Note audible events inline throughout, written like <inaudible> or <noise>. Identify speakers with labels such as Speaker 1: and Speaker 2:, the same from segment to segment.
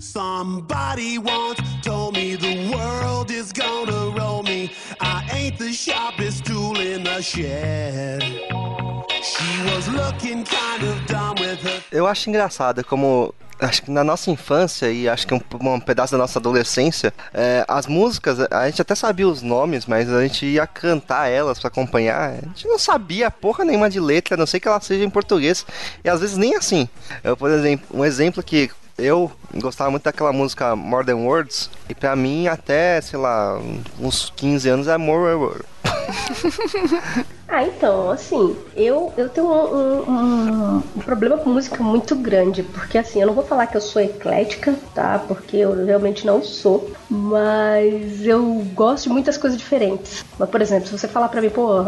Speaker 1: Somebody once told me the world is gonna roll me. I ain't the sharpest tool in the shed. She was looking kind of dumb with her.
Speaker 2: Eu acho engraçado como acho que na nossa infância e acho que um, um pedaço da nossa adolescência, é, as músicas, a gente até sabia os nomes, mas a gente ia cantar elas para acompanhar. A gente não sabia porra nenhuma de letra, a não sei que ela seja em português. E às vezes nem assim. Eu, por exemplo, um exemplo que eu gostava muito daquela música More Than Words, e pra mim, até, sei lá, uns 15 anos é More <laughs>
Speaker 3: Ah, então, assim, eu, eu tenho um, um, um, problema com música muito grande, porque assim, eu não vou falar que eu sou eclética, tá? Porque eu realmente não sou, mas eu gosto de muitas coisas diferentes. Mas, por exemplo, se você falar pra mim, pô,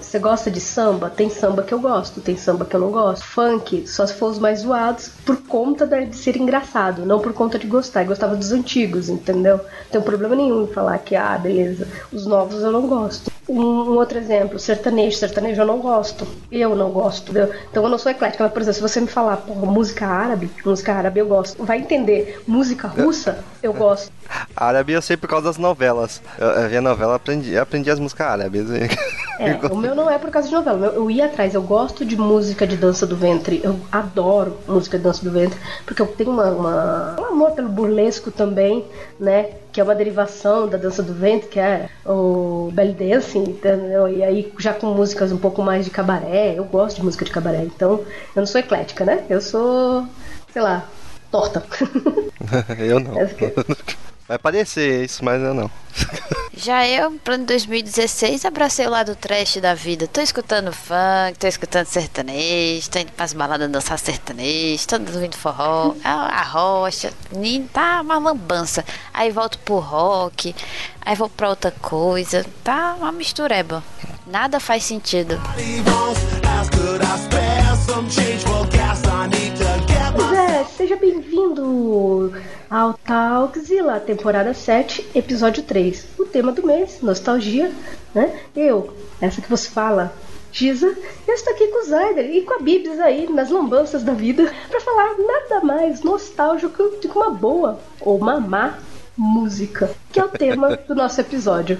Speaker 3: você gosta de samba? Tem samba que eu gosto, tem samba que eu não gosto. Funk, só se for os mais zoados, por conta de ser engraçado, não por conta de gostar. Eu gostava dos antigos, entendeu? Não tem problema nenhum em falar que, ah, beleza, os novos eu não gosto. Um, outro exemplo, sertanejo. Sertanejo eu não gosto. Eu não gosto? Então eu não sou eclética. Mas, por exemplo, se você me falar, música árabe, música árabe eu gosto. Vai entender, música russa, eu gosto.
Speaker 2: Árabe eu sei por causa das novelas. Eu, eu vi a novela, aprendi, aprendi as músicas árabes.
Speaker 3: É, <laughs> o meu não é por causa de novela. Eu ia atrás, eu gosto de música de dança do ventre. Eu adoro música de dança do ventre, porque eu tenho uma, uma, um amor pelo burlesco também, né? Que é uma derivação da dança do ventre, que é o belly dancing, entendeu? E aí já com músicas um pouco mais de cabaré. Eu gosto de música de cabaré, então eu não sou eclética, né? Eu sou, sei lá, torta. <laughs> <laughs>
Speaker 2: eu não. Vai parecer isso, mas eu não.
Speaker 4: Já eu, plano 2016, abracei o lado trash da vida. Tô escutando funk, tô escutando sertanejo, tô indo pras baladas dançar sertanejo, tô ouvindo forró, a rocha, tá uma lambança. Aí volto pro rock, aí vou pra outra coisa. Tá uma mistureba. Nada faz sentido.
Speaker 3: Seja bem-vindo ao Talkzilla, temporada 7, episódio 3. O tema do mês, nostalgia, né? Eu, essa que você fala, Giza, eu estou aqui com o Zayder e com a Bibs aí nas lambanças da vida para falar nada mais nostálgico do que uma boa ou uma má música, que é o tema <laughs> do nosso episódio.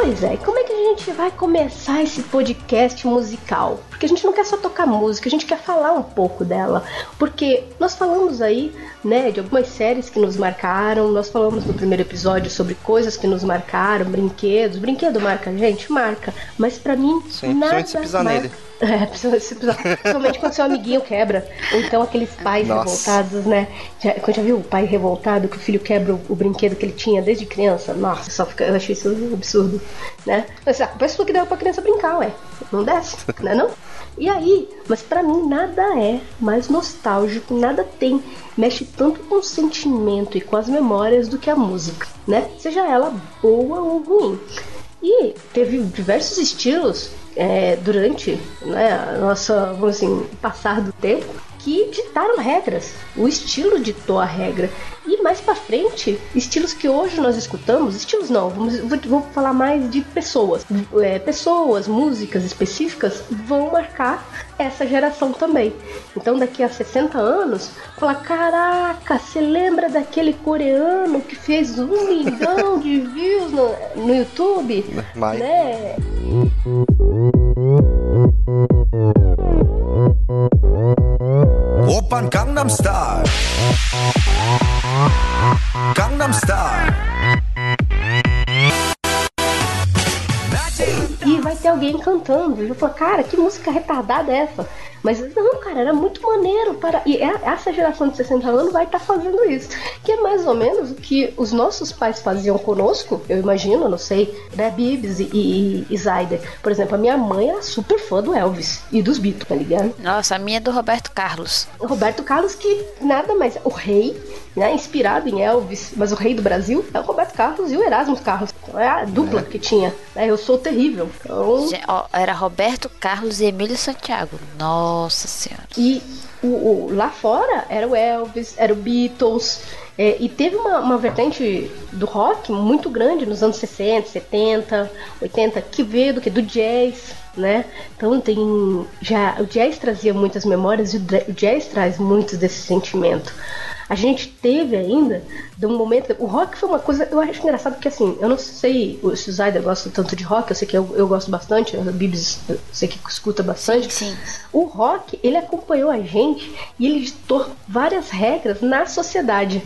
Speaker 3: Pois é, como é que a gente vai começar esse podcast musical? Porque a gente não quer só tocar música, a gente quer falar um pouco dela. Porque nós falamos aí, né, de algumas séries que nos marcaram, nós falamos no primeiro episódio sobre coisas que nos marcaram, brinquedos. Brinquedo marca a gente? Marca. Mas para mim, Sim, nada se pisar marca... nele. <laughs> É, principalmente quando seu amiguinho quebra. Ou então aqueles pais Nossa. revoltados, né? Já, quando já viu o pai revoltado que o filho quebra o, o, brinquedo que ele tinha desde criança? Nossa, só fica, eu achei isso absurdo, né? Mas a pessoa que deu pra criança brincar, ué. Não desce, <laughs> né não? E aí, mas para mim nada é mais nostálgico, nada tem, mexe tanto com o sentimento e com as memórias do que a música, né? Seja ela boa ou ruim. E teve diversos estilos é, durante né, a nossa, vamos assim, passar do tempo que ditaram regras. O estilo ditou a regra. E mais para frente, estilos que hoje nós escutamos, estilos não, vamos, vou, falar mais de pessoas. É, pessoas, músicas específicas vão marcar essa geração também. Então daqui a 60 anos, falar, caraca, você lembra daquele coreano que fez um milhão de views no, no YouTube? <laughs>
Speaker 2: Mais.
Speaker 3: Né?
Speaker 1: Open Gangnam Style. Gangnam Style.
Speaker 3: Alguém cantando. E eu falo, cara, que música retardada é essa? Mas não, cara, era muito maneiro. para E é, essa geração de 60 anos vai estar tá fazendo isso. Que é mais ou menos o que os nossos pais faziam conosco, eu imagino, não sei, né? Bibs e, e, e Zyder. Por exemplo, a minha mãe era super fã do Elvis e dos Beatles, tá ligado?
Speaker 4: Nossa, a minha é do Roberto Carlos.
Speaker 3: Roberto Carlos, que nada mais. O rei, né? Inspirado em Elvis, mas o rei do Brasil é o Roberto Carlos e o Erasmus Carlos. Então, é a dupla é. que tinha. É, eu sou terrível. Então...
Speaker 4: Era Roberto Carlos e Emílio Santiago. Nossa Senhora.
Speaker 3: E o, o, lá fora era o Elvis, era o Beatles. É, e teve uma, uma vertente do rock muito grande nos anos 60, 70, 80, que veio do que? Do jazz, né? Então tem já o jazz trazia muitas memórias e o jazz traz muitos desse sentimento. A gente teve ainda de um momento. O rock foi uma coisa. Eu acho engraçado porque assim, eu não sei se o Zayda gosta tanto de rock, eu sei que eu, eu gosto bastante, a Bibs eu sei que escuta bastante.
Speaker 4: Sim.
Speaker 3: O rock, ele acompanhou a gente e ele ditou várias regras na sociedade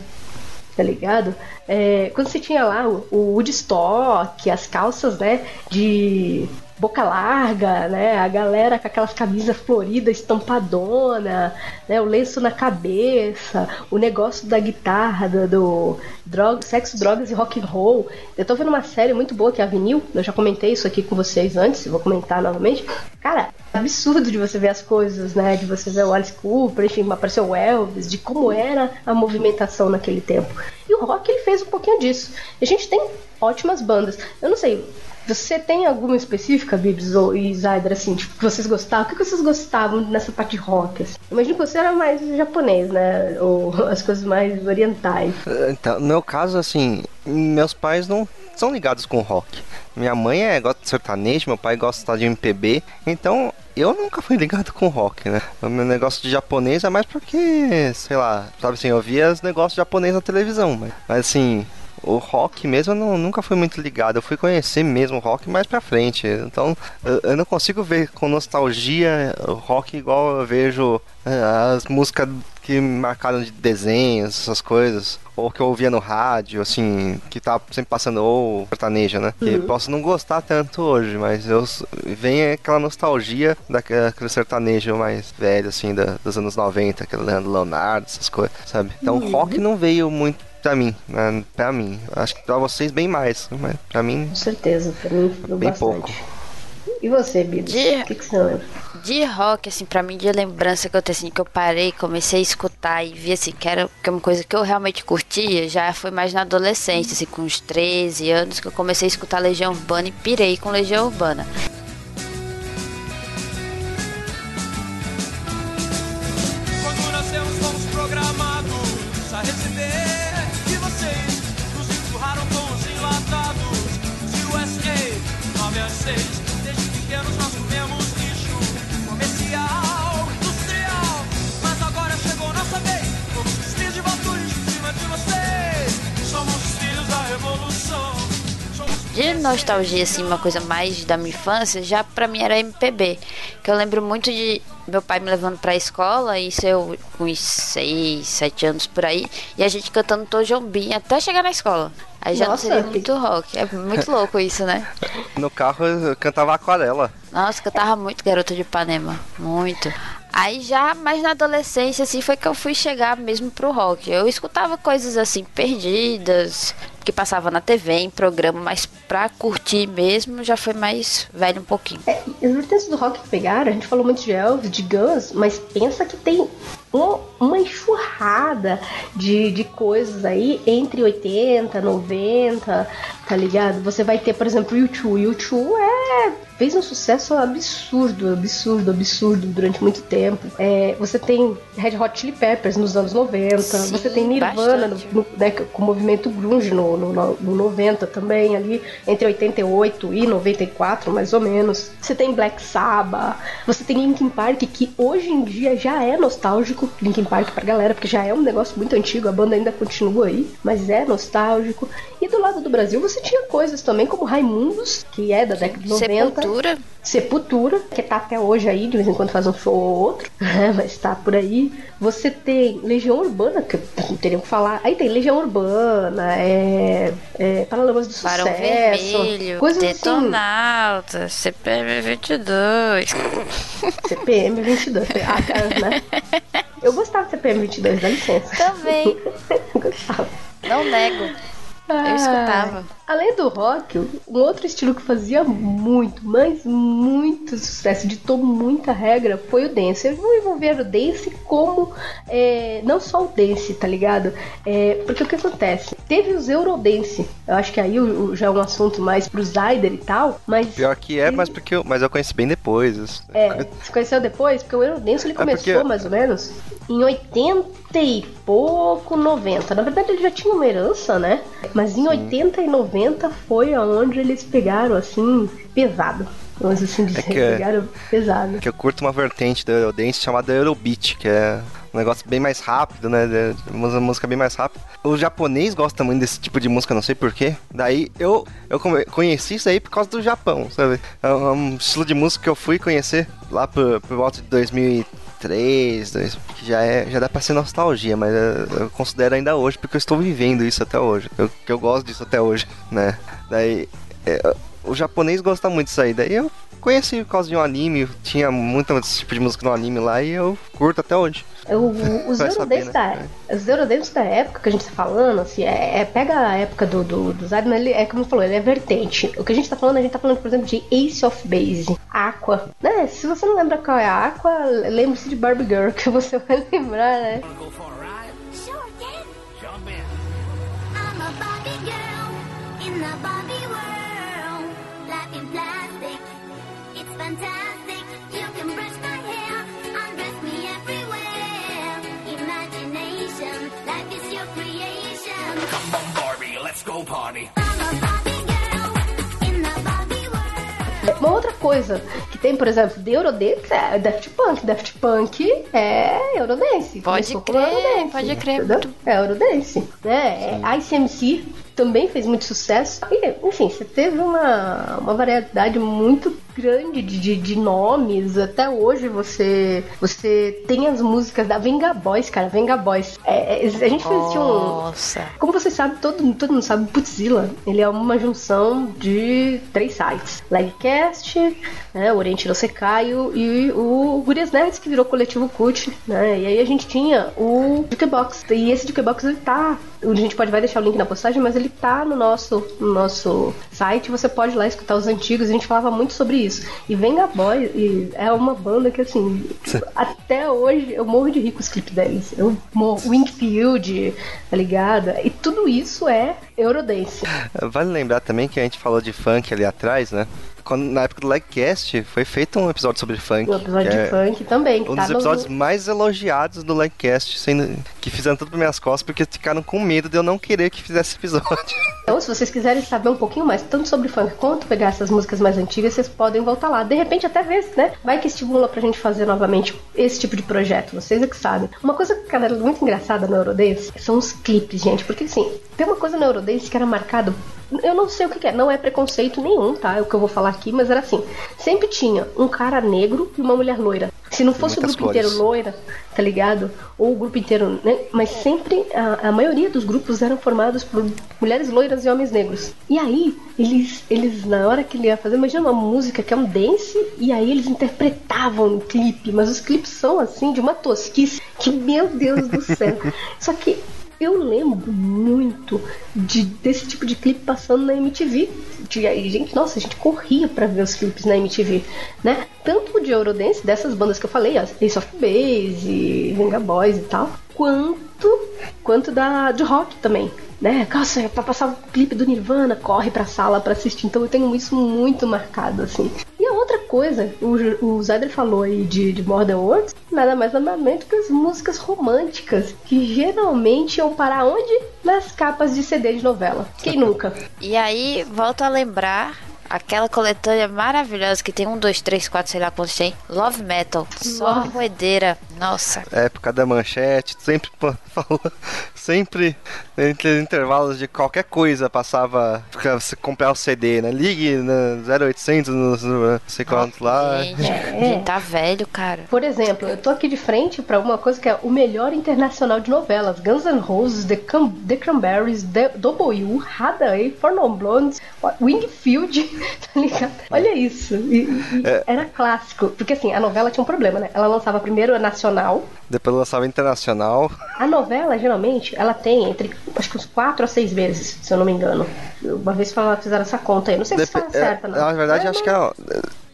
Speaker 3: tá ligado? É, quando você tinha lá o, o Woodstock, as calças, né, de boca larga, né? A galera com aquelas camisas floridas, estampadona, né? O lenço na cabeça, o negócio da guitarra, do, do droga, sexo, drogas e rock and roll. Eu tô vendo uma série muito boa que é a Vinil, eu já comentei isso aqui com vocês antes, vou comentar novamente. Cara, é absurdo de você ver as coisas, né? De você ver o Alice Cooper, enfim, apareceu o Elvis, de como era a movimentação naquele tempo. E o rock ele fez um pouquinho disso. E a gente tem ótimas bandas. Eu não sei, você tem alguma específica, Bibs ou Isaidra, assim, tipo, que vocês gostavam? O que vocês gostavam nessa parte de rock? Assim? Imagino que você era mais japonês, né? Ou <laughs> as coisas mais orientais.
Speaker 2: Então, no meu caso, assim, meus pais não são ligados com rock. Minha mãe é, gosta de sertanejo, meu pai gosta de MPB, então eu nunca fui <laughs> ligado com rock, né? O meu negócio de japonês é mais porque, sei lá, sabe assim, eu via os negócios japonês na televisão, mas, mas assim, o rock mesmo eu não, nunca fui muito ligado. Eu fui conhecer mesmo o rock mais pra frente. Então eu, eu não consigo ver com nostalgia o rock igual eu vejo uh, as músicas que marcaram de desenhos, essas coisas. Ou que eu ouvia no rádio, assim, que tá sempre passando, ou sertaneja, né? Uhum. Que posso não gostar tanto hoje, mas eu vem aquela nostalgia daquele sertanejo mais velho, assim, da, dos anos 90, aquele Leonardo, essas coisas, sabe? Então uhum. rock não veio muito pra mim, né? pra mim. Acho que pra vocês bem mais, mas pra mim.
Speaker 3: Com certeza, pra mim bem bastante. pouco. E você, Bibi? De... O que, que você lembra?
Speaker 4: De rock, assim, pra mim, de lembrança que eu tenho, assim, que eu parei, comecei a escutar e vi, assim, que era que é uma coisa que eu realmente curtia, já foi mais na adolescência, assim, com uns 13 anos, que eu comecei a escutar Legião Urbana e pirei com Legião Urbana. faces. De nostalgia, assim, uma coisa mais da minha infância, já pra mim era MPB. Que eu lembro muito de meu pai me levando pra escola, isso eu com uns 6, 7 anos por aí, e a gente cantando Tojombim até chegar na escola. Aí já Nossa, não seria muito rock. É muito louco isso, né? <laughs>
Speaker 2: No carro eu cantava aquarela.
Speaker 4: Nossa, cantava muito Garota de Ipanema. Muito. Aí já mais na adolescência, assim, foi que eu fui chegar mesmo pro rock. Eu escutava coisas assim, perdidas, que passava na TV, em programa, mas pra curtir mesmo já foi mais velho um pouquinho.
Speaker 3: É, as vertentes do rock que pegaram, a gente falou muito de Elvis, de Guns, mas pensa que tem um, uma enxurrada de, de coisas aí entre 80, 90, tá ligado? Você vai ter, por exemplo, YouTube. YouTube é fez um sucesso absurdo, absurdo, absurdo durante muito tempo. É, você tem Red Hot Chili Peppers nos anos 90, Sim, você tem Nirvana no, no, né, com o movimento grunge no, no, no 90 também, ali entre 88 e 94, mais ou menos. Você tem Black Sabbath, você tem Linkin Park, que hoje em dia já é nostálgico, Linkin Park pra galera, porque já é um negócio muito antigo, a banda ainda continua aí, mas é nostálgico. E do lado do Brasil você tinha coisas também como Raimundos, que é da década de 90.
Speaker 4: Sepultura.
Speaker 3: Sepultura, que tá até hoje aí, de vez em quando faz um show ou outro, né, <laughs> mas tá por aí. Você tem Legião Urbana, que não teriam que falar. Aí tem Legião Urbana, é, é Paralamas do Sucesso. Barão
Speaker 4: Vermelho, coisas assim. Detonauta, assim. CPM 22.
Speaker 3: CPM 22, ah, né? <laughs> Eu gostava de CPM 22, dá licença.
Speaker 4: Também. <laughs>
Speaker 3: gostava.
Speaker 4: Não nego. Eu escutava.
Speaker 3: Além do rock, um outro estilo que fazia muito, mas muito sucesso, ditou muita regra, foi o dance. Eu vou envolver o dance como é, não só o dance, tá ligado? É, porque o que acontece? Teve os Eurodance, eu acho que aí já é um assunto mais pro Zyder e tal, mas.
Speaker 2: Pior que é, mas porque eu, mas eu conheci bem depois.
Speaker 3: É, você conheceu depois? Porque o Eurodance ele é começou porque... mais ou menos em 80 e pouco, 90. Na verdade, ele já tinha uma herança, né? Mas em Sim. 80 e 90 foi aonde eles pegaram assim, pesado. Vamos assim dizer, é que, pegaram pesado.
Speaker 2: Que eu curto uma vertente do Eurodance chamada Eurobeat, que é um negócio bem mais rápido, né? Uma música bem mais rápida. O japonês gosta muito desse tipo de música, não sei porquê. Daí eu, eu conheci isso aí por causa do Japão, sabe? É um estilo de música que eu fui conhecer lá por, por volta de 2003, 2, que já, é, já dá pra ser nostalgia, mas eu, considero ainda hoje, porque eu estou vivendo isso até hoje. Eu, que eu gosto disso até hoje, <laughs> né? Daí. É, o japonês gosta muito disso aí. Daí eu conheci por causa de um anime, tinha muito tipo de música no anime lá e eu curto até hoje.
Speaker 3: O, <laughs> os Eurodance né? da, os Eurodance da época que a gente tá falando, assim, é, é pega a época do, do, do Zayden, ele é como falou, ele é vertente. O que a gente tá falando, a gente tá falando, por exemplo, de Ace of Base, Aqua. Né? Se você não lembra qual é a Aqua, lembre-se de Barbie Girl, <laughs> que você vai lembrar, né? Uma outra coisa que tem, por exemplo, de Eurodance é Daft Punk. Daft Punk é Eurodance.
Speaker 4: Pode crer, Eurodance, pode crer.
Speaker 3: É Eurodance. Né? É ICMC também fez muito sucesso. E, enfim, você teve uma, uma variedade muito grande de, de, nomes. Até hoje você você tem as músicas da Venga Boys, cara. Venga Boys. É, é, a gente fez um.
Speaker 4: Nossa.
Speaker 3: Como você sabe, todo, todo mundo sabe, Putzilla. Ele é uma junção de três sites: Legcast, né, Oriente no Secaio e o Gurias Nerds, que virou coletivo Cult. Né? E aí a gente tinha o Jukebox. E esse Jukebox ele tá. A gente pode vai deixar o link na postagem, mas ele tá no nosso, no nosso site. Você pode ir lá escutar os antigos. A gente falava muito sobre isso. E Venga Boy é uma banda que, assim, até hoje eu morro de rico os clipes deles. Eu morro. Wingfield, tá ligado? E tudo isso é Eurodance.
Speaker 2: Vale lembrar também que a gente falou de funk ali atrás, né? quando, na época do Legcast, foi feito um episódio sobre funk.
Speaker 3: Um episódio de é funk também.
Speaker 2: um tá dos episódios no... mais elogiados do Legcast, sendo, que fizeram tudo para minhas costas, porque ficaram com medo de eu não querer que fizesse episódio. <laughs>
Speaker 3: Então, se vocês quiserem saber um pouquinho mais, tanto sobre funk quanto pegar essas músicas mais antigas, vocês podem voltar lá. De repente, até ver, né? Vai que estimula pra gente fazer novamente esse tipo de projeto. Vocês é que sabem. Uma coisa, galera, muito engraçada no Eurodance são os clipes, gente. Porque, assim, tem uma coisa no Eurodance que era marcado eu não sei o que é, não é preconceito nenhum, tá? É o que eu vou falar aqui, mas era assim: sempre tinha um cara negro e uma mulher loira. Se não fosse o grupo cores. inteiro loira, tá ligado? Ou o grupo inteiro, né? Mas sempre a, a maioria dos grupos eram formados por mulheres loiras e homens negros. E aí, eles, eles na hora que ele ia fazer, imagina uma música que é um dance, e aí eles interpretavam o clipe, mas os clipes são assim, de uma tosquice que, meu Deus do céu. <laughs> Só que eu lembro muito de, desse tipo de clipe passando na MTV. De, gente, nossa, a gente corria para ver os clipes na MTV, né? Tanto de Eurodance, dessas bandas que eu falei, Ace of Base, Venga Boys e tal, quanto quanto da de rock também né? Nossa, pra passar o clipe do Nirvana, corre pra sala pra assistir. Então eu tenho isso muito marcado, assim. Outra coisa, o, o Zyder falou aí de, de Modern Words, nada mais nada menos que as músicas românticas, que geralmente iam parar onde? Nas capas de CD de novela. Quem nunca?
Speaker 4: E aí, volto a lembrar Aquela coletânea maravilhosa que tem um, dois, três, quatro, sei lá quantos tem. Love Metal. Só Nossa. roedeira. Nossa.
Speaker 2: Época da manchete, sempre <laughs> falou. Sempre entre intervalos de qualquer coisa passava pra você comprar o CD, né? Ligue no 0800, no, no sei quanto lá.
Speaker 4: Gente, é. gente, tá velho, cara.
Speaker 3: Por exemplo, eu tô aqui de frente pra uma coisa que é o melhor internacional de novelas: Guns N' Roses, The, Cam The Cranberries, The W, Hada, For Non Blondes, Wingfield. <laughs> tá ligado? Olha isso. E, e é. Era clássico. Porque assim, a novela tinha um problema, né? Ela lançava primeiro a nacional nacional.
Speaker 2: Depois lançava internacional.
Speaker 3: A novela, geralmente, ela tem entre acho que uns 4 a 6 meses, se eu não me engano. Uma vez fizeram essa conta aí. Não sei se
Speaker 2: Dep-
Speaker 3: está certa, não.
Speaker 2: Na verdade,
Speaker 3: É,
Speaker 2: acho que é,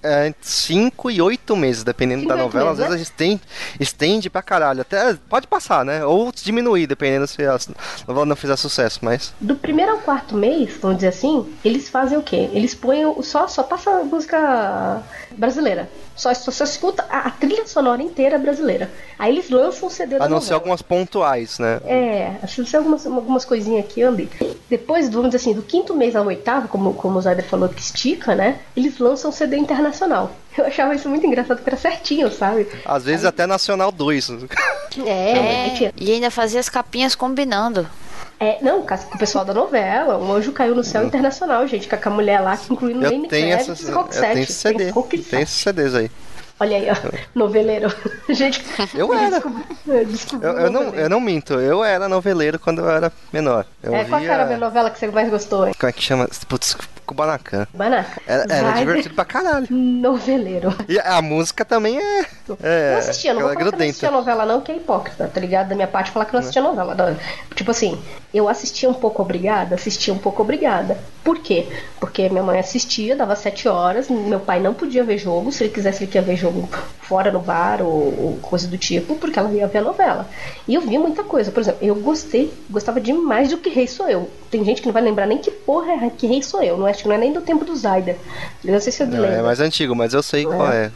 Speaker 2: é 5 e 8 meses, dependendo da novela. Às
Speaker 3: meses,
Speaker 2: vezes a gente estende, pra caralho. Até pode passar, né? Ou diminuir, dependendo se a novela não fizer sucesso, mas.
Speaker 3: Do primeiro ao quarto mês, vamos dizer assim, eles fazem o quê? Eles põem o- só só passa música brasileira. Só só, só escuta a, a trilha sonora inteira brasileira. Aí eles lançam o CD da
Speaker 2: A não ser algumas pontuais, né?
Speaker 3: É, tem algumas, algumas coisinhas aqui, ali. Depois, vamos dizer assim, do quinto mês ao oitavo, como, como o Zyder falou que estica, né? Eles lançam CD internacional. Eu achava isso muito engraçado, porque era certinho, sabe?
Speaker 2: Às vezes até Nacional 2.
Speaker 3: É, <laughs> aí tinha-
Speaker 4: E ainda fazia as capinhas combinando.
Speaker 3: é, não, com o pessoal da novela, um anjo caiu no céu internacional, gente, com a mulher lá, incluindo
Speaker 2: Eu
Speaker 3: Lenny
Speaker 2: tenho,
Speaker 3: Kravitz
Speaker 2: essas,
Speaker 3: e
Speaker 2: eu
Speaker 3: Roxette.
Speaker 2: tenho esse CD.
Speaker 3: Tem Roxette.
Speaker 2: Tem esses CDs aí.
Speaker 3: Olha aí, ó, <laughs> noveleiro. <laughs> Gente,
Speaker 2: Eu era.
Speaker 3: desculpa,
Speaker 2: Eu, eu não, eu não minto, eu era noveleiro quando eu era menor. Eu
Speaker 3: É, qual que era a
Speaker 2: via.
Speaker 3: novela que você mais gostou, hein?
Speaker 2: Como é que chama? Putz, Kubanacan.
Speaker 3: Banaca.
Speaker 2: Era, era divertido pra caralho.
Speaker 3: Noveleiro.
Speaker 2: E a música também é. É,
Speaker 3: não assistia, não vou
Speaker 2: aquela
Speaker 3: falar que não assistia novela não, que é hipócrita, tá ligado? Da minha parte falar que não assistia novela. Não. Tipo assim, eu assistia um pouco obrigada, assistia um pouco obrigada. Por quê? Porque minha mãe assistia, dava sete horas, meu pai não podia ver jogo, se ele quisesse ele queria ver jogo fora no bar ou, ou coisa do tipo, porque ela ia ver a novela. E eu via muita coisa, por exemplo, eu gostei, gostava demais do Que Rei Sou Eu. Tem gente que não vai lembrar nem que porra é Que Rei Sou Eu, não acho que não é nem do tempo do. Eu não sei se eu
Speaker 2: Não,
Speaker 3: lembro.
Speaker 2: é mais antigo, mas eu sei qual é.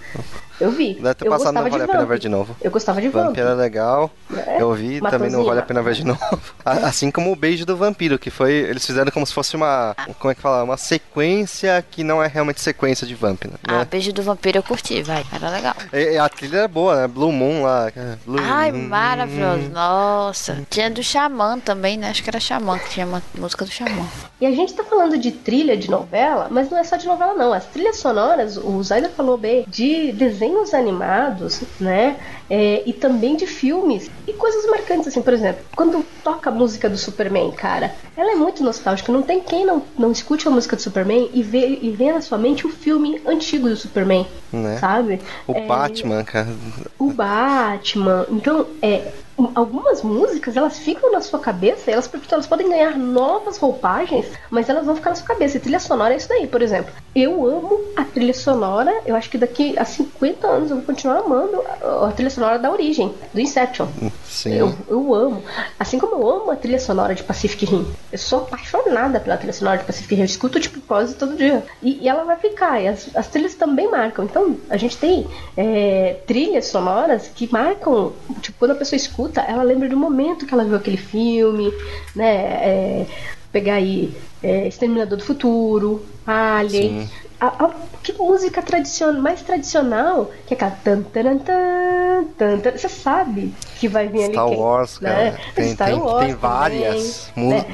Speaker 3: Eu vi.
Speaker 2: Deve ter
Speaker 3: eu
Speaker 2: passado, não
Speaker 3: gostava
Speaker 2: vale a
Speaker 3: de
Speaker 2: pena ver de novo.
Speaker 3: Eu gostava de Vamp.
Speaker 2: Vamp era legal.
Speaker 3: É,
Speaker 2: Eu vi, também não vale a pena ver de <laughs> novo. Assim como o Beijo do Vampiro, que foi. Eles fizeram como se fosse uma. Como é que fala? Uma sequência que não é realmente sequência de Vamp, né?
Speaker 4: Ah, Beijo do Vampiro eu curti, vai. Era legal.
Speaker 2: E, e a trilha é boa, né? Blue Moon lá. é, Blue
Speaker 4: Ai,
Speaker 2: Moon.
Speaker 4: maravilhoso. Nossa. Tinha do Xamã também, né?Cho que era Xamã, que tinha uma música do Xamã.
Speaker 3: E a gente tá falando de trilha de novela, mas não é só de novela, não. As trilhas sonoras, o Zaida falou bem, de desenhos animados, né? É, e também de filmes. E coisas marcantes, assim, por exemplo, quando toca a música do Superman, cara, ela é muito nostálgica. Não tem quem não, não escute a música do Superman e vê, e vê na sua mente o filme antigo do Superman,
Speaker 2: Né?
Speaker 3: sabe?
Speaker 2: O
Speaker 3: É,
Speaker 2: Batman, cara.
Speaker 3: o Batman. Então, é, algumas músicas elas ficam na sua cabeça, elas, elas podem ganhar novas roupagens, mas elas vão ficar na sua cabeça. E trilha sonora é isso daí, por exemplo. Eu amo a trilha sonora, eu acho que daqui a 50 anos eu vou continuar amando a, a trilha sonora da origem, do Inception. <laughs>
Speaker 2: Sim.
Speaker 3: Eu, eu amo. Assim como eu amo a trilha sonora de Pacific Rim. Eu sou apaixonada pela trilha sonora de Pacific Rim. Eu escuto, tipo, quase todo dia. E, e ela vai ficar. E as, as trilhas também marcam. Então, a gente tem é, trilhas sonoras que marcam. Tipo, quando a pessoa escuta, ela lembra do momento que ela viu aquele filme, né? É, pegar aí é, Exterminador do Futuro, Alien. A, a- que música tradicional, mais tradicional que é aquela tan, taran, tan, tan, tan. Você sabe que vai vir ali
Speaker 2: Star
Speaker 3: quem,
Speaker 2: Wars, cara.
Speaker 3: né? <laughs>
Speaker 2: Tem,
Speaker 3: Star
Speaker 2: tem,
Speaker 3: Wars
Speaker 2: tem várias músicas.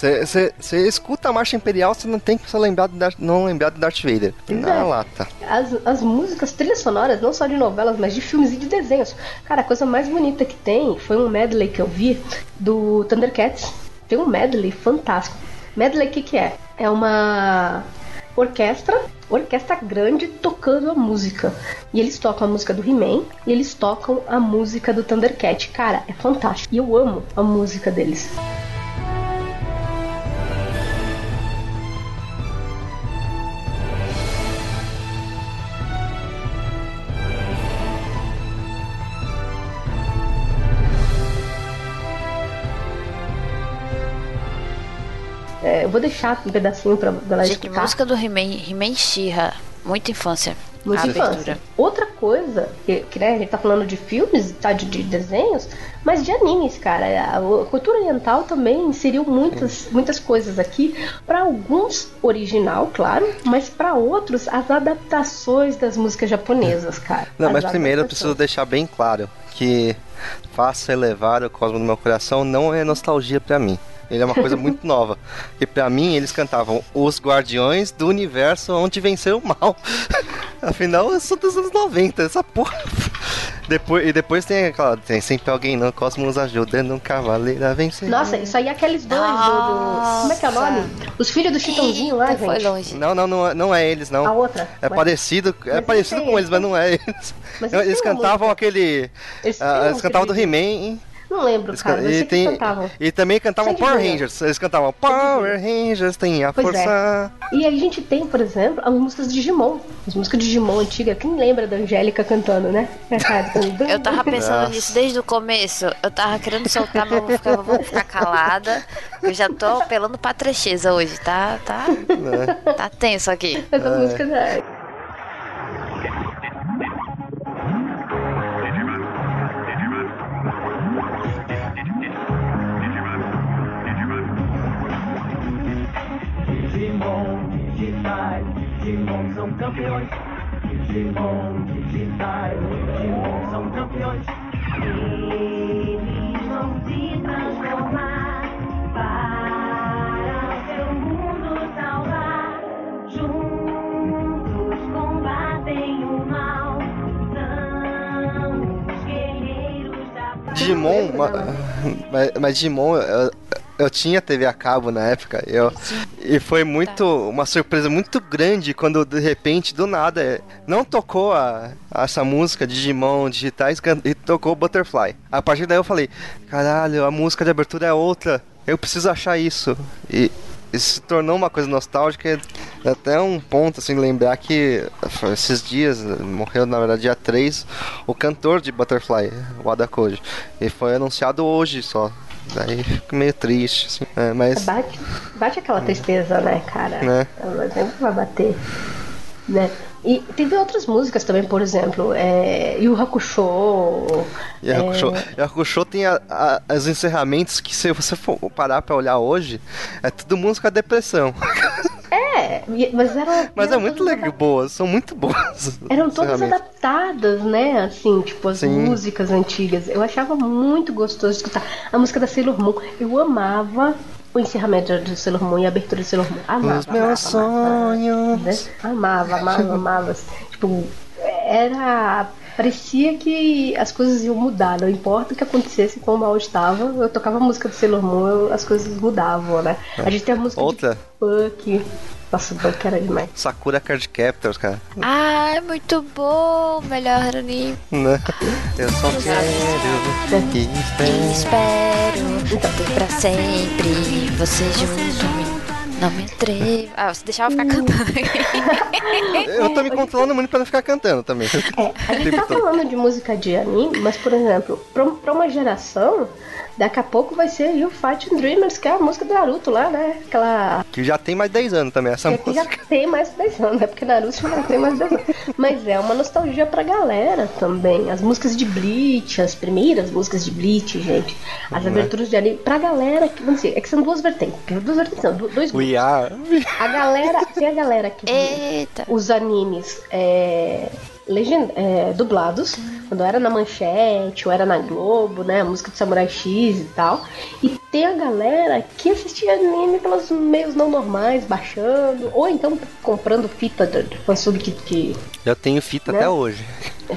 Speaker 3: né?
Speaker 2: Você escuta a Marcha Imperial, você não tem que só lembrar de Darth, não lembrar de Darth Vader. Na lata.
Speaker 3: As, as músicas, trilhas sonoras, não só de novelas, mas de filmes e de desenhos. Cara, a coisa mais bonita que tem foi um medley que eu vi do Thundercats. Tem um medley fantástico. Medley o que, que é? É uma orquestra, orquestra grande tocando a música. E eles tocam a música do He-Man e eles tocam a música do Thundercat. Cara, é fantástico. E eu amo a música deles. Vou deixar um pedacinho pra galera
Speaker 4: Gente,
Speaker 3: escutar.
Speaker 4: música do He-Man, He-Man She-Ra. Muita infância.
Speaker 3: Muita
Speaker 4: a
Speaker 3: infância.
Speaker 4: abertura.
Speaker 3: Outra coisa, que, que né, a gente tá falando de filmes, tá, de, de desenhos, mas de animes, cara. A, a cultura oriental também inseriu muitas, muitas coisas aqui. Pra alguns, original, claro, mas pra outros, as adaptações das músicas japonesas, cara.
Speaker 2: Não,
Speaker 3: As
Speaker 2: mas primeiro eu preciso deixar bem claro que Faça Elevar o Cosmo do Meu Coração não é nostalgia pra mim. Ele é uma coisa muito <laughs> nova. E pra mim eles cantavam Os Guardiões do Universo onde venceu o mal. <laughs> Afinal, eu sou dos anos 90, essa porra. <laughs> Depois, e depois tem aquela. Tem sempre alguém no cosmos ajudando um cavaleiro a vencer.
Speaker 3: Nossa, isso aí é aqueles dois do, do- Como é que é o nome? Os filhos do Chitãozinho lá,
Speaker 4: Eita, Foi
Speaker 3: gente.
Speaker 4: longe.
Speaker 2: Não, não, não, é- não é eles, não.
Speaker 3: A outra.
Speaker 2: É
Speaker 3: Mas-
Speaker 2: parecido, é parecido com eles, mas não é eles.
Speaker 3: Mas
Speaker 2: eles
Speaker 3: uma
Speaker 2: cantavam
Speaker 3: música.
Speaker 2: aquele.
Speaker 3: Eles
Speaker 2: ah, eles cantavam do He-Man.
Speaker 3: Não lembro,
Speaker 2: Eles
Speaker 3: cara.
Speaker 2: can- E, tem-
Speaker 3: cantavam.
Speaker 2: e também cantavam Power. Rangers. Eles cantavam Power Rangers, tem a
Speaker 3: Pois é.
Speaker 2: força.
Speaker 3: E aí a gente tem, por exemplo, as músicas de Digimon. As músicas de Digimon antiga. Quem lembra da Angélica cantando, né?
Speaker 4: Eu tava pensando
Speaker 2: Nossa.
Speaker 4: nisso desde o começo. Eu tava querendo soltar, mas eu vou ficar, vou ficar calada. Eu já tô apelando pra trecheza hoje, tá? Tá,
Speaker 2: né?
Speaker 4: tá tenso aqui.
Speaker 3: Músicas. É...
Speaker 5: Digimon
Speaker 2: mas, mas Digimon, eu, eu tinha TV a cabo na época, eu, e foi muito, uma surpresa muito grande quando de repente, do nada, é, não tocou a, essa música Digimon digitais e tocou Butterfly. A partir daí eu falei, caralho, a música de abertura é outra, eu preciso achar isso. E isso se tornou uma coisa nostálgica, e até um ponto, assim, lembrar que esses dias, morreu na verdade dia 3, o cantor de Butterfly, o Ada Koji. E foi anunciado hoje só. Daí fico meio triste, assim. É, mas.
Speaker 3: Bate, bate aquela tristeza, né, cara?
Speaker 2: Né?
Speaker 3: Ela sempre vai bater. Né? E teve outras músicas também, por exemplo, é, Yu Hakusho.
Speaker 2: E a Hakusho, e a Hakusho tem a- a- os encerramentos que, se você for parar pra olhar hoje, é tudo música depressão. <laughs>
Speaker 3: É, mas eram.
Speaker 2: Mas é
Speaker 3: eram
Speaker 2: muito
Speaker 3: todas
Speaker 2: legal, boas, são muito boas.
Speaker 3: Eram todas adaptadas, né? Assim, tipo, as
Speaker 2: Sim.
Speaker 3: músicas antigas. Eu achava muito gostoso escutar. A música da Sailor Moon. Eu amava o encerramento de Sailor Moon e a abertura de Sailor Moon. Amava.
Speaker 2: Os
Speaker 3: amava,
Speaker 2: meus
Speaker 3: amava,
Speaker 2: sonhos.
Speaker 3: né? Amava, amava, amava. Tipo, era. Parecia que as coisas iam mudar, não importa o que acontecesse, como mal estava, eu tocava a música do Sailor Moon, eu- as coisas mudavam, né? A gente tem a música
Speaker 2: Outra.
Speaker 3: de Buck. Nossa, Buck era demais.
Speaker 2: Sakura Card Captors, cara.
Speaker 4: Ah, é muito bom. Melhor anime.
Speaker 2: Né? Eu só quero que
Speaker 4: E
Speaker 2: esteja.
Speaker 4: espero ter pra sempre você junto. Não me atrevo. Ah, você deixava eu ficar cantando.
Speaker 2: Eu tô me controlando muito pra não ficar cantando também.
Speaker 3: É, a gente tá falando de música de anime, mas, por exemplo, pra, pra uma geração, daqui a pouco vai ser You Fighting Dreamers, que é a música do Naruto lá, né? Aquela.
Speaker 2: Que já tem mais 10 anos também essa
Speaker 3: que já
Speaker 2: música.
Speaker 3: tem mais de 10 anos, né? Porque Naruto já tem mais de 10 anos. Mas é uma nostalgia pra galera também. As músicas de Bleach, as primeiras músicas de Bleach, gente. As
Speaker 2: Uhum.
Speaker 3: aberturas de anime. Pra galera que. Vamos dizer, é que são duas vertentes. Duas vertentes, não, do- dois grupos.
Speaker 2: We are.
Speaker 3: A galera. Tem a galera que.
Speaker 4: Eita.
Speaker 3: os animes é, legend, é, dublados, quando era na Manchete ou era na Globo, né? A música do Samurai X e tal. E tem a galera que assistia anime pelos meios não normais, baixando, ou então comprando fita de fansub que. que
Speaker 2: Eu tenho fita
Speaker 3: Né?
Speaker 2: até hoje.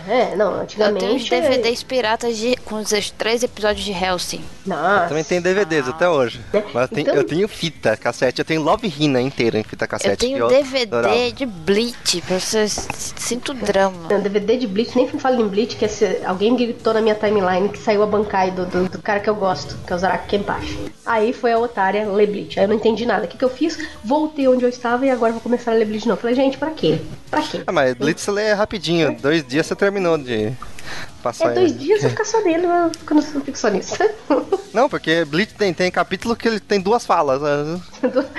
Speaker 3: É, não,
Speaker 4: Eu
Speaker 3: antigamente.
Speaker 4: tenho os DVDs piratas de, com os três episódios de Hellsing.
Speaker 3: Nossa.
Speaker 2: Também tem DVDs até hoje.
Speaker 3: Né?
Speaker 2: Mas eu tenho,
Speaker 3: Então-
Speaker 2: eu tenho fita cassete. Eu tenho Love Hina inteira em fita cassete.
Speaker 4: Eu tenho
Speaker 2: que eu
Speaker 4: DVD
Speaker 2: adorava.
Speaker 4: de Bleach, pra vocês sinto drama.
Speaker 3: Não, DVD de Bleach, nem falo em Bleach, que esse- alguém gritou na minha timeline que saiu a bancai do, do, do cara que eu gosto, que é o Zaraki Kenpachi. Aí foi a otária ler Bleach. Aí eu não entendi nada. O que, que eu fiz? Voltei onde eu estava e agora vou começar a ler Bleach de novo. Falei, gente, pra quê? Pra quê?
Speaker 2: Ah, mas Blitz você lê rapidinho. Dois dias você terminou de passar
Speaker 3: É dois
Speaker 2: ele.
Speaker 3: dias eu ficar só nele, eu fico- não fico só nisso. <laughs>
Speaker 2: Não, porque Blitz tem, tem capítulo que ele tem duas falas. né? <laughs>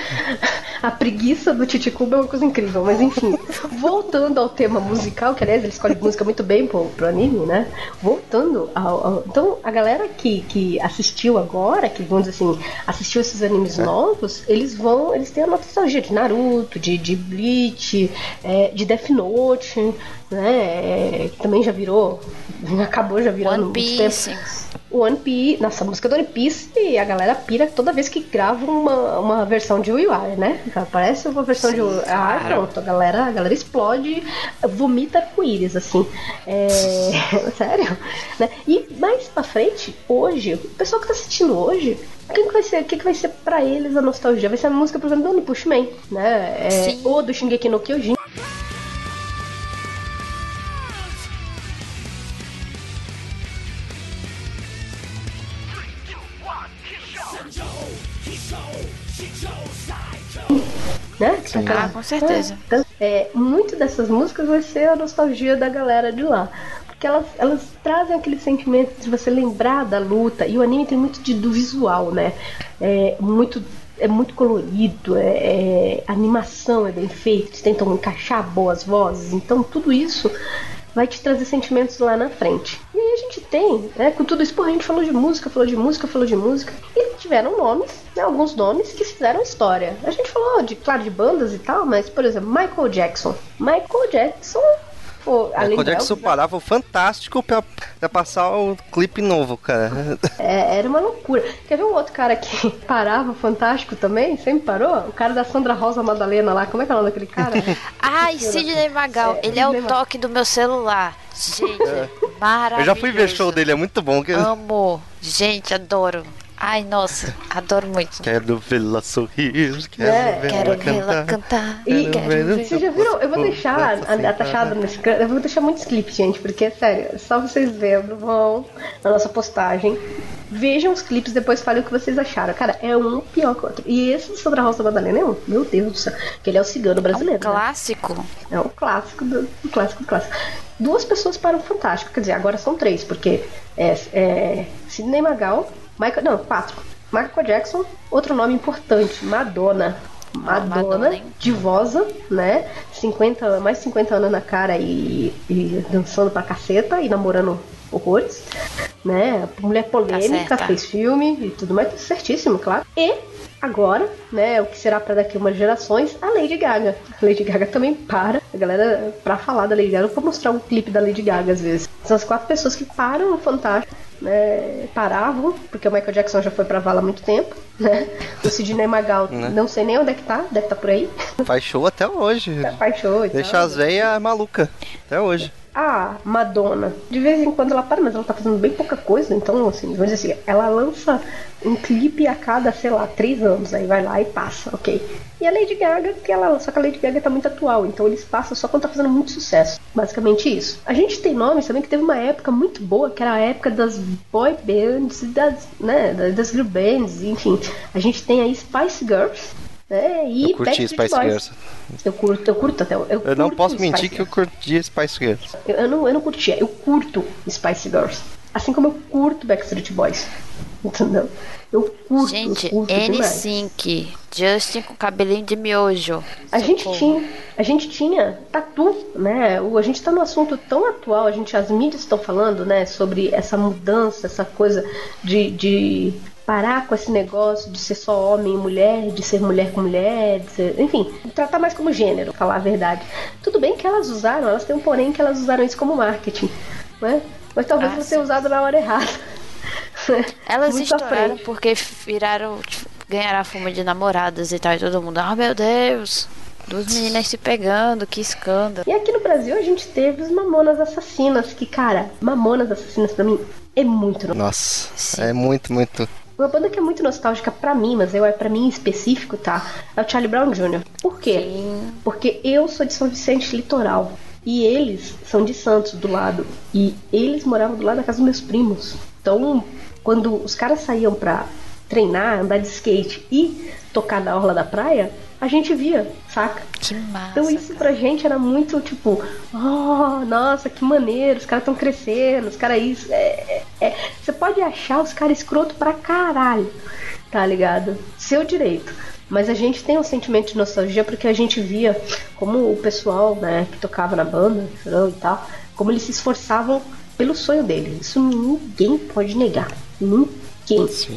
Speaker 3: A preguiça do Titicuba é uma coisa incrível, mas enfim. Voltando ao tema musical, que aliás ele escolhe música muito bem pro, pro anime, né? Voltando ao. ao- então, a galera que, que assistiu agora, que vamos dizer assim, assistiu esses animes novos, eles vão. Eles têm a nostalgia de Naruto, de, de Bleach, é, de Death Note, né? é, que também já virou. <laughs> Acabou já virando
Speaker 4: One
Speaker 3: muito tempo.
Speaker 4: Piece.
Speaker 3: One Piece, nossa, a música do One Piece, e a galera pira toda vez que grava uma, uma versão de We Are, né? Parece uma versão de We Are,
Speaker 4: claro.
Speaker 3: pronto, a galera, a galera explode, vomita arco-íris, assim. É, <laughs> sério? Né? E mais pra frente, hoje, o pessoal que tá assistindo hoje, o que, que vai ser? O que, que vai ser pra eles a nostalgia? Vai ser a música, por exemplo, do One Punch Man, né? É,
Speaker 4: Sim.
Speaker 3: ou do Shingeki no Kyojin. Né? Aquela-
Speaker 4: Ah, com certeza.
Speaker 3: então, é, muito dessas músicas vai ser a nostalgia da galera de lá. Porque elas, elas trazem aquele sentimento de você lembrar da luta. E o anime tem muito de, do visual, né? É muito, é muito colorido, é, é- a animação é bem feita, eles tentam encaixar boas vozes. Então tudo isso vai te trazer sentimentos lá na frente. E aí a gente tem, né, com tudo isso, porra, a gente falou de música, falou de música, falou de música, e tiveram nomes, né, alguns nomes que fizeram história. A gente falou, de, claro, de bandas e tal, mas, por exemplo, Michael Jackson. Michael Jackson, pô, além
Speaker 2: Quando
Speaker 3: do
Speaker 2: é que isso
Speaker 3: Elvis,
Speaker 2: parava o fantástico pra, pra passar o clipe novo, cara. <laughs>
Speaker 3: é, era uma loucura. Quer ver um outro cara que <laughs> parava, fantástico também, sempre parou? O cara da Sandra Rosa Madalena lá, como é que é o nome daquele cara? <laughs>
Speaker 4: Ai, Sidney Magal,
Speaker 3: É,
Speaker 4: ele é o toque do meu celular. Gente, maravilhoso.
Speaker 2: Eu já fui ver show dele, é muito bom. Que...
Speaker 4: Amo. Gente, adoro. Ai, nossa, adoro muito.
Speaker 2: Quero vê-la sorrir, quero
Speaker 3: É,
Speaker 2: vê-la
Speaker 4: Quero
Speaker 2: cantar.
Speaker 4: vê-la cantar.
Speaker 3: E-
Speaker 4: quero
Speaker 2: ver-
Speaker 4: ver.
Speaker 3: Vocês já viram? Eu vou deixar
Speaker 2: sim,
Speaker 3: atachado
Speaker 2: cara.
Speaker 3: nesse canto. Eu vou deixar muitos clipes, gente, porque é sério, é só vocês vendo, vão na nossa postagem. Vejam os clipes, depois falem o que vocês acharam. Cara, é um pior que o outro. E esse sobre a Rosa Madalena é um, meu Deus do céu, que ele é o cigano
Speaker 4: É um
Speaker 3: brasileiro. né?
Speaker 4: clássico.
Speaker 3: É um clássico do, do clássico do clássico. Duas pessoas para o Fantástico, quer dizer, agora são três, porque é, é Sidney Magal, Michael, não, quatro. Michael Jackson, outro nome importante, Madonna. Madonna,
Speaker 4: Madonna,
Speaker 3: divosa, né? 50, anos- mais de 50 anos na cara e, e dançando pra caceta e namorando horrores, né? Mulher polêmica,
Speaker 4: certa.
Speaker 3: fez filme e tudo mais, certíssimo, claro. E agora, né, o que será pra daqui umas gerações, a Lady Gaga. A Lady Gaga também para, a galera, pra falar da Lady Gaga, eu vou mostrar um clipe da Lady Gaga às vezes. São as quatro pessoas que param no Fantástico, né, paravam, porque o Michael Jackson já foi pra vala há muito tempo, né? O Sidney Magal, não sei nem onde é que tá, deve estar por aí,
Speaker 2: Faz show até hoje.
Speaker 3: faz show e
Speaker 2: Deixa
Speaker 3: tal.
Speaker 2: as veias malucas. Até hoje.
Speaker 3: A Madonna, de vez em quando ela para, mas ela tá fazendo bem pouca coisa, então, assim, vamos dizer assim, ela lança um clipe a cada, sei lá, três anos, aí vai lá e passa, ok. E a Lady Gaga, que ela, só que a Lady Gaga tá muito atual, então eles passam só quando tá fazendo muito sucesso. Basicamente isso. A gente tem nomes também que teve uma época muito boa, que era a época das boy bands, das, né, das girl bands, enfim. A gente tem aí Spice Girls, né, e
Speaker 2: Eu curti Spice
Speaker 3: Boys.
Speaker 2: Girls.
Speaker 3: Eu curto, eu curto até. Eu,
Speaker 2: Eu não
Speaker 3: curto
Speaker 2: posso
Speaker 3: Spice
Speaker 2: mentir que eu
Speaker 3: Girls.
Speaker 2: curti Spice Girls.
Speaker 3: Eu, eu não, eu não curtia, eu curto Spice Girls. Assim como eu curto Backstreet Boys. <laughs> Entendeu? Eu curto,
Speaker 4: Gente,
Speaker 3: eu curto demais.
Speaker 4: N5, Justin com cabelinho de miojo.
Speaker 3: A gente tinha, a gente tinha tatu, né? O, a gente tá num assunto tão atual, a gente, as mídias estão falando, né, sobre essa mudança, essa coisa de, de parar com esse negócio de ser só homem e mulher, de ser mulher com mulher, de ser, enfim, tratar mais como gênero, falar a verdade. Tudo bem que elas usaram, elas têm um porém que elas usaram isso como marketing, né? Mas talvez
Speaker 4: Ah,
Speaker 3: não tenha usado na hora errada.
Speaker 4: Elas
Speaker 3: Muito
Speaker 4: estouraram porque viraram, tipo, ganharam a fama de namoradas e tal, e todo mundo, ah meu Deus, duas meninas se pegando, que escândalo.
Speaker 3: E aqui no Brasil a gente teve os Mamonas Assassinas, que, cara, Mamonas Assassinas pra mim é muito no-
Speaker 2: Nossa,
Speaker 4: Sim.
Speaker 2: é muito, muito.
Speaker 3: Uma banda que é muito nostálgica pra mim, mas eu é pra mim em específico, tá? É o Charlie Brown Jr. Por quê?
Speaker 4: Sim.
Speaker 3: Porque eu sou de São Vicente Litoral. E eles são de Santos, do lado. E eles moravam do lado da casa dos meus primos. Então, quando os caras saíam pra treinar, andar de skate e tocar na orla da praia, a gente via, saca?
Speaker 4: Que massa.
Speaker 3: Então isso pra gente era muito tipo, oh, nossa, que maneiro, os caras estão crescendo, os caras isso. É, é- é- Você pode achar os caras escroto pra caralho, tá ligado? Seu direito. Mas a gente tem um sentimento de nostalgia porque a gente via como o pessoal, né, que tocava na banda e tal, como eles se esforçavam pelo sonho deles. Isso ninguém pode negar. Ninguém.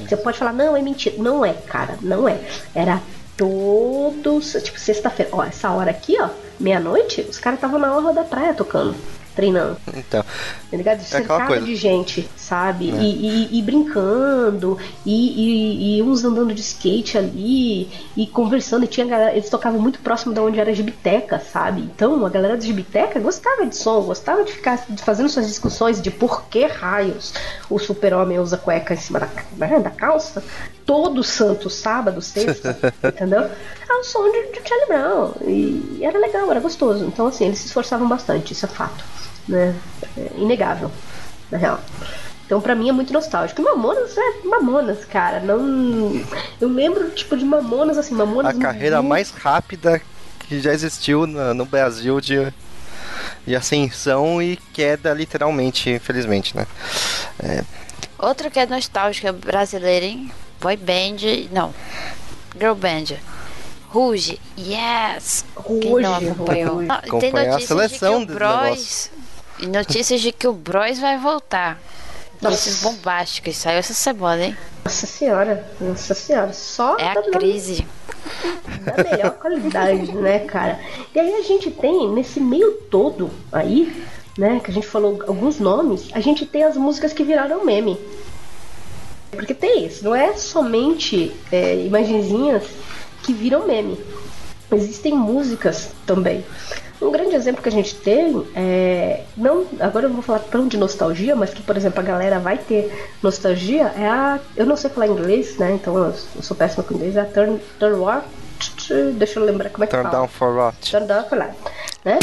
Speaker 3: Você pode falar, não, é mentira. Não é, cara, não é. Era todos, tipo, sexta-feira. Ó, essa hora aqui, ó, meia-noite, os caras estavam na orla da praia tocando. treinando.
Speaker 2: Então,
Speaker 3: Tá ligado?
Speaker 2: É
Speaker 3: Cercado de gente, sabe? E, e- e brincando, e, e- uns andando de skate ali, e conversando, e tinha galera, eles tocavam muito próximo de onde era a gibiteca, sabe? Então a galera da gibiteca gostava de som, gostava de ficar fazendo suas discussões de por que raios o super-homem usa cueca em cima da, né, da calça todo santo sábado, sexta, <laughs> entendeu? É o som de, de Charlie Brown. E era legal, era gostoso. Então, assim, eles se esforçavam bastante, isso é fato. Né? É inegável, na real. Então, pra mim é muito nostálgico. E Mamonas é Mamonas, cara. Não. Eu lembro, tipo, de Mamonas, assim, Mamonas.
Speaker 2: a carreira
Speaker 3: muito-
Speaker 2: mais rápida que já existiu na- no Brasil de, de ascensão e queda, literalmente, infelizmente, né?
Speaker 4: Outro que é nostálgico, é brasileiro, hein? Boy band, não. Girl band. Ruge, yes! Quem não
Speaker 3: Ruge,
Speaker 4: acompanhou?
Speaker 3: Ruge.
Speaker 4: Tem
Speaker 2: Acompanhar a
Speaker 4: notícias
Speaker 2: seleção
Speaker 4: de que o Bros... E notícias de que o Bros vai voltar. Notícias bombásticas. Saiu essa semana, hein?
Speaker 3: Nossa senhora, nossa senhora. Só
Speaker 4: É a
Speaker 3: da-
Speaker 4: crise.
Speaker 3: da melhor <laughs> qualidade, né, cara? E aí a gente tem, nesse meio todo aí, né, que a gente falou alguns nomes, a gente tem as músicas que viraram meme. Porque tem isso, não é somente é, imagenzinhas que viram meme. Existem músicas também. Um grande exemplo que a gente tem é. Não, agora eu não vou falar tão de nostalgia, mas que, por exemplo, a galera vai ter nostalgia é a. Eu não sei falar inglês, né? Então eu, eu sou péssima com inglês. É a Turn, turn What? Deixa eu lembrar como é que
Speaker 2: Turn
Speaker 3: fala.
Speaker 2: down for what?
Speaker 3: Turn down for what? Né?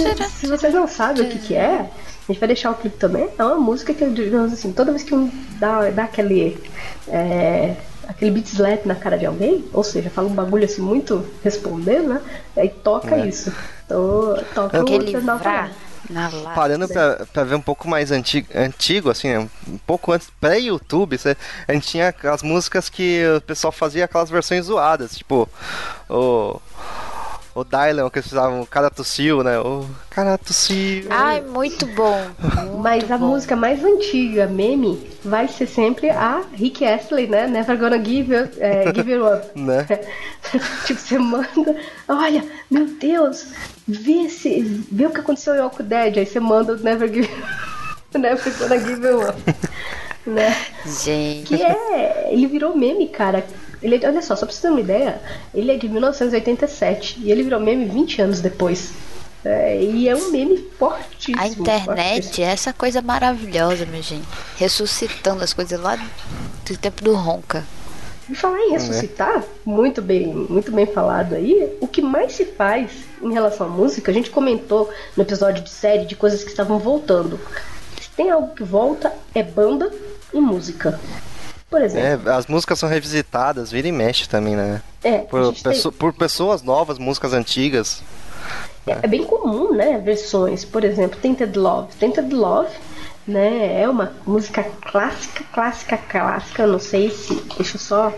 Speaker 3: Se, se vocês não sabem o que, que é, a gente vai deixar o clipe também. É uma música que, digamos assim, toda vez que um dá, dá aquele. É, aquele beat slap na cara de alguém, ou seja, fala um bagulho assim muito respondendo, né? Aí toca
Speaker 2: É.
Speaker 3: isso. Então, toca o
Speaker 4: vrá
Speaker 3: What.
Speaker 4: na lata.
Speaker 2: Parando pra, pra ver um pouco mais antigo, antigo assim, um pouco antes, pré-YouTube, a gente tinha as músicas que o pessoal fazia aquelas versões zoadas, tipo, o. O Dylan, que eles usavam, o cara tossiu, né? O cara tossiu.
Speaker 4: Ai, muito bom. <laughs> muito
Speaker 3: Mas a
Speaker 4: bom.
Speaker 3: música mais antiga, meme, vai ser sempre a Rick Astley, né? Never Gonna Give, you- é, <laughs> give You Up.
Speaker 2: Né? <laughs>
Speaker 3: tipo, você manda, olha, meu Deus, vê, se, vê o que aconteceu em Walking Dead. Aí você manda o Never Give Never Gonna Give You Up. né?
Speaker 4: Gente.
Speaker 3: Que é. Ele virou meme, cara. Ele, olha só, só pra você ter uma ideia, ele é de 1987 e ele virou meme 20 anos depois. É, e é um meme fortíssimo.
Speaker 4: A internet
Speaker 3: fortíssimo.
Speaker 4: é essa coisa maravilhosa, minha gente. Ressuscitando as coisas lá do tempo do Ronca.
Speaker 3: E falar em ressuscitar, muito bem, muito bem falado aí, o que mais se faz em relação à música, a gente comentou no episódio de série de coisas que estavam voltando. Se tem algo que volta, é banda e música. Por exemplo,
Speaker 2: É, as músicas são revisitadas, vira e mexe também, né?
Speaker 3: é,
Speaker 2: Por,
Speaker 3: gente tem-
Speaker 2: por pessoas novas, músicas antigas.
Speaker 3: É bem comum, né? Versões, por exemplo, Tainted Love. Tainted Love, né? É uma música clássica, clássica, clássica. Eu não sei se. Deixa eu só.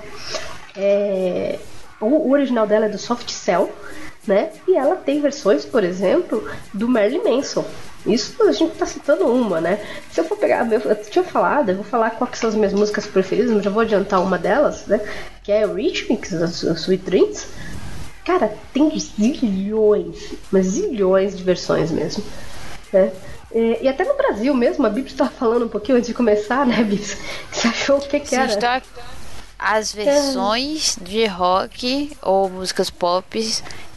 Speaker 3: É, o, original dela é do Soft Cell, né? E ela tem versões, por exemplo, do Marilyn Manson. Isso a gente tá citando uma, né? Se eu for pegar, eu, eu tinha falado, eu vou falar quais são as minhas músicas preferidas, mas já vou adiantar uma delas, né? Que é da Su- Sweet Dreams. Cara, tem zilhões, mas zilhões de versões mesmo. né? É, e até no Brasil mesmo, a Bibs estava falando um pouquinho antes de começar, né, Bibs? <laughs> Você achou o que, que era?
Speaker 4: aqui- As versões de rock ou músicas pop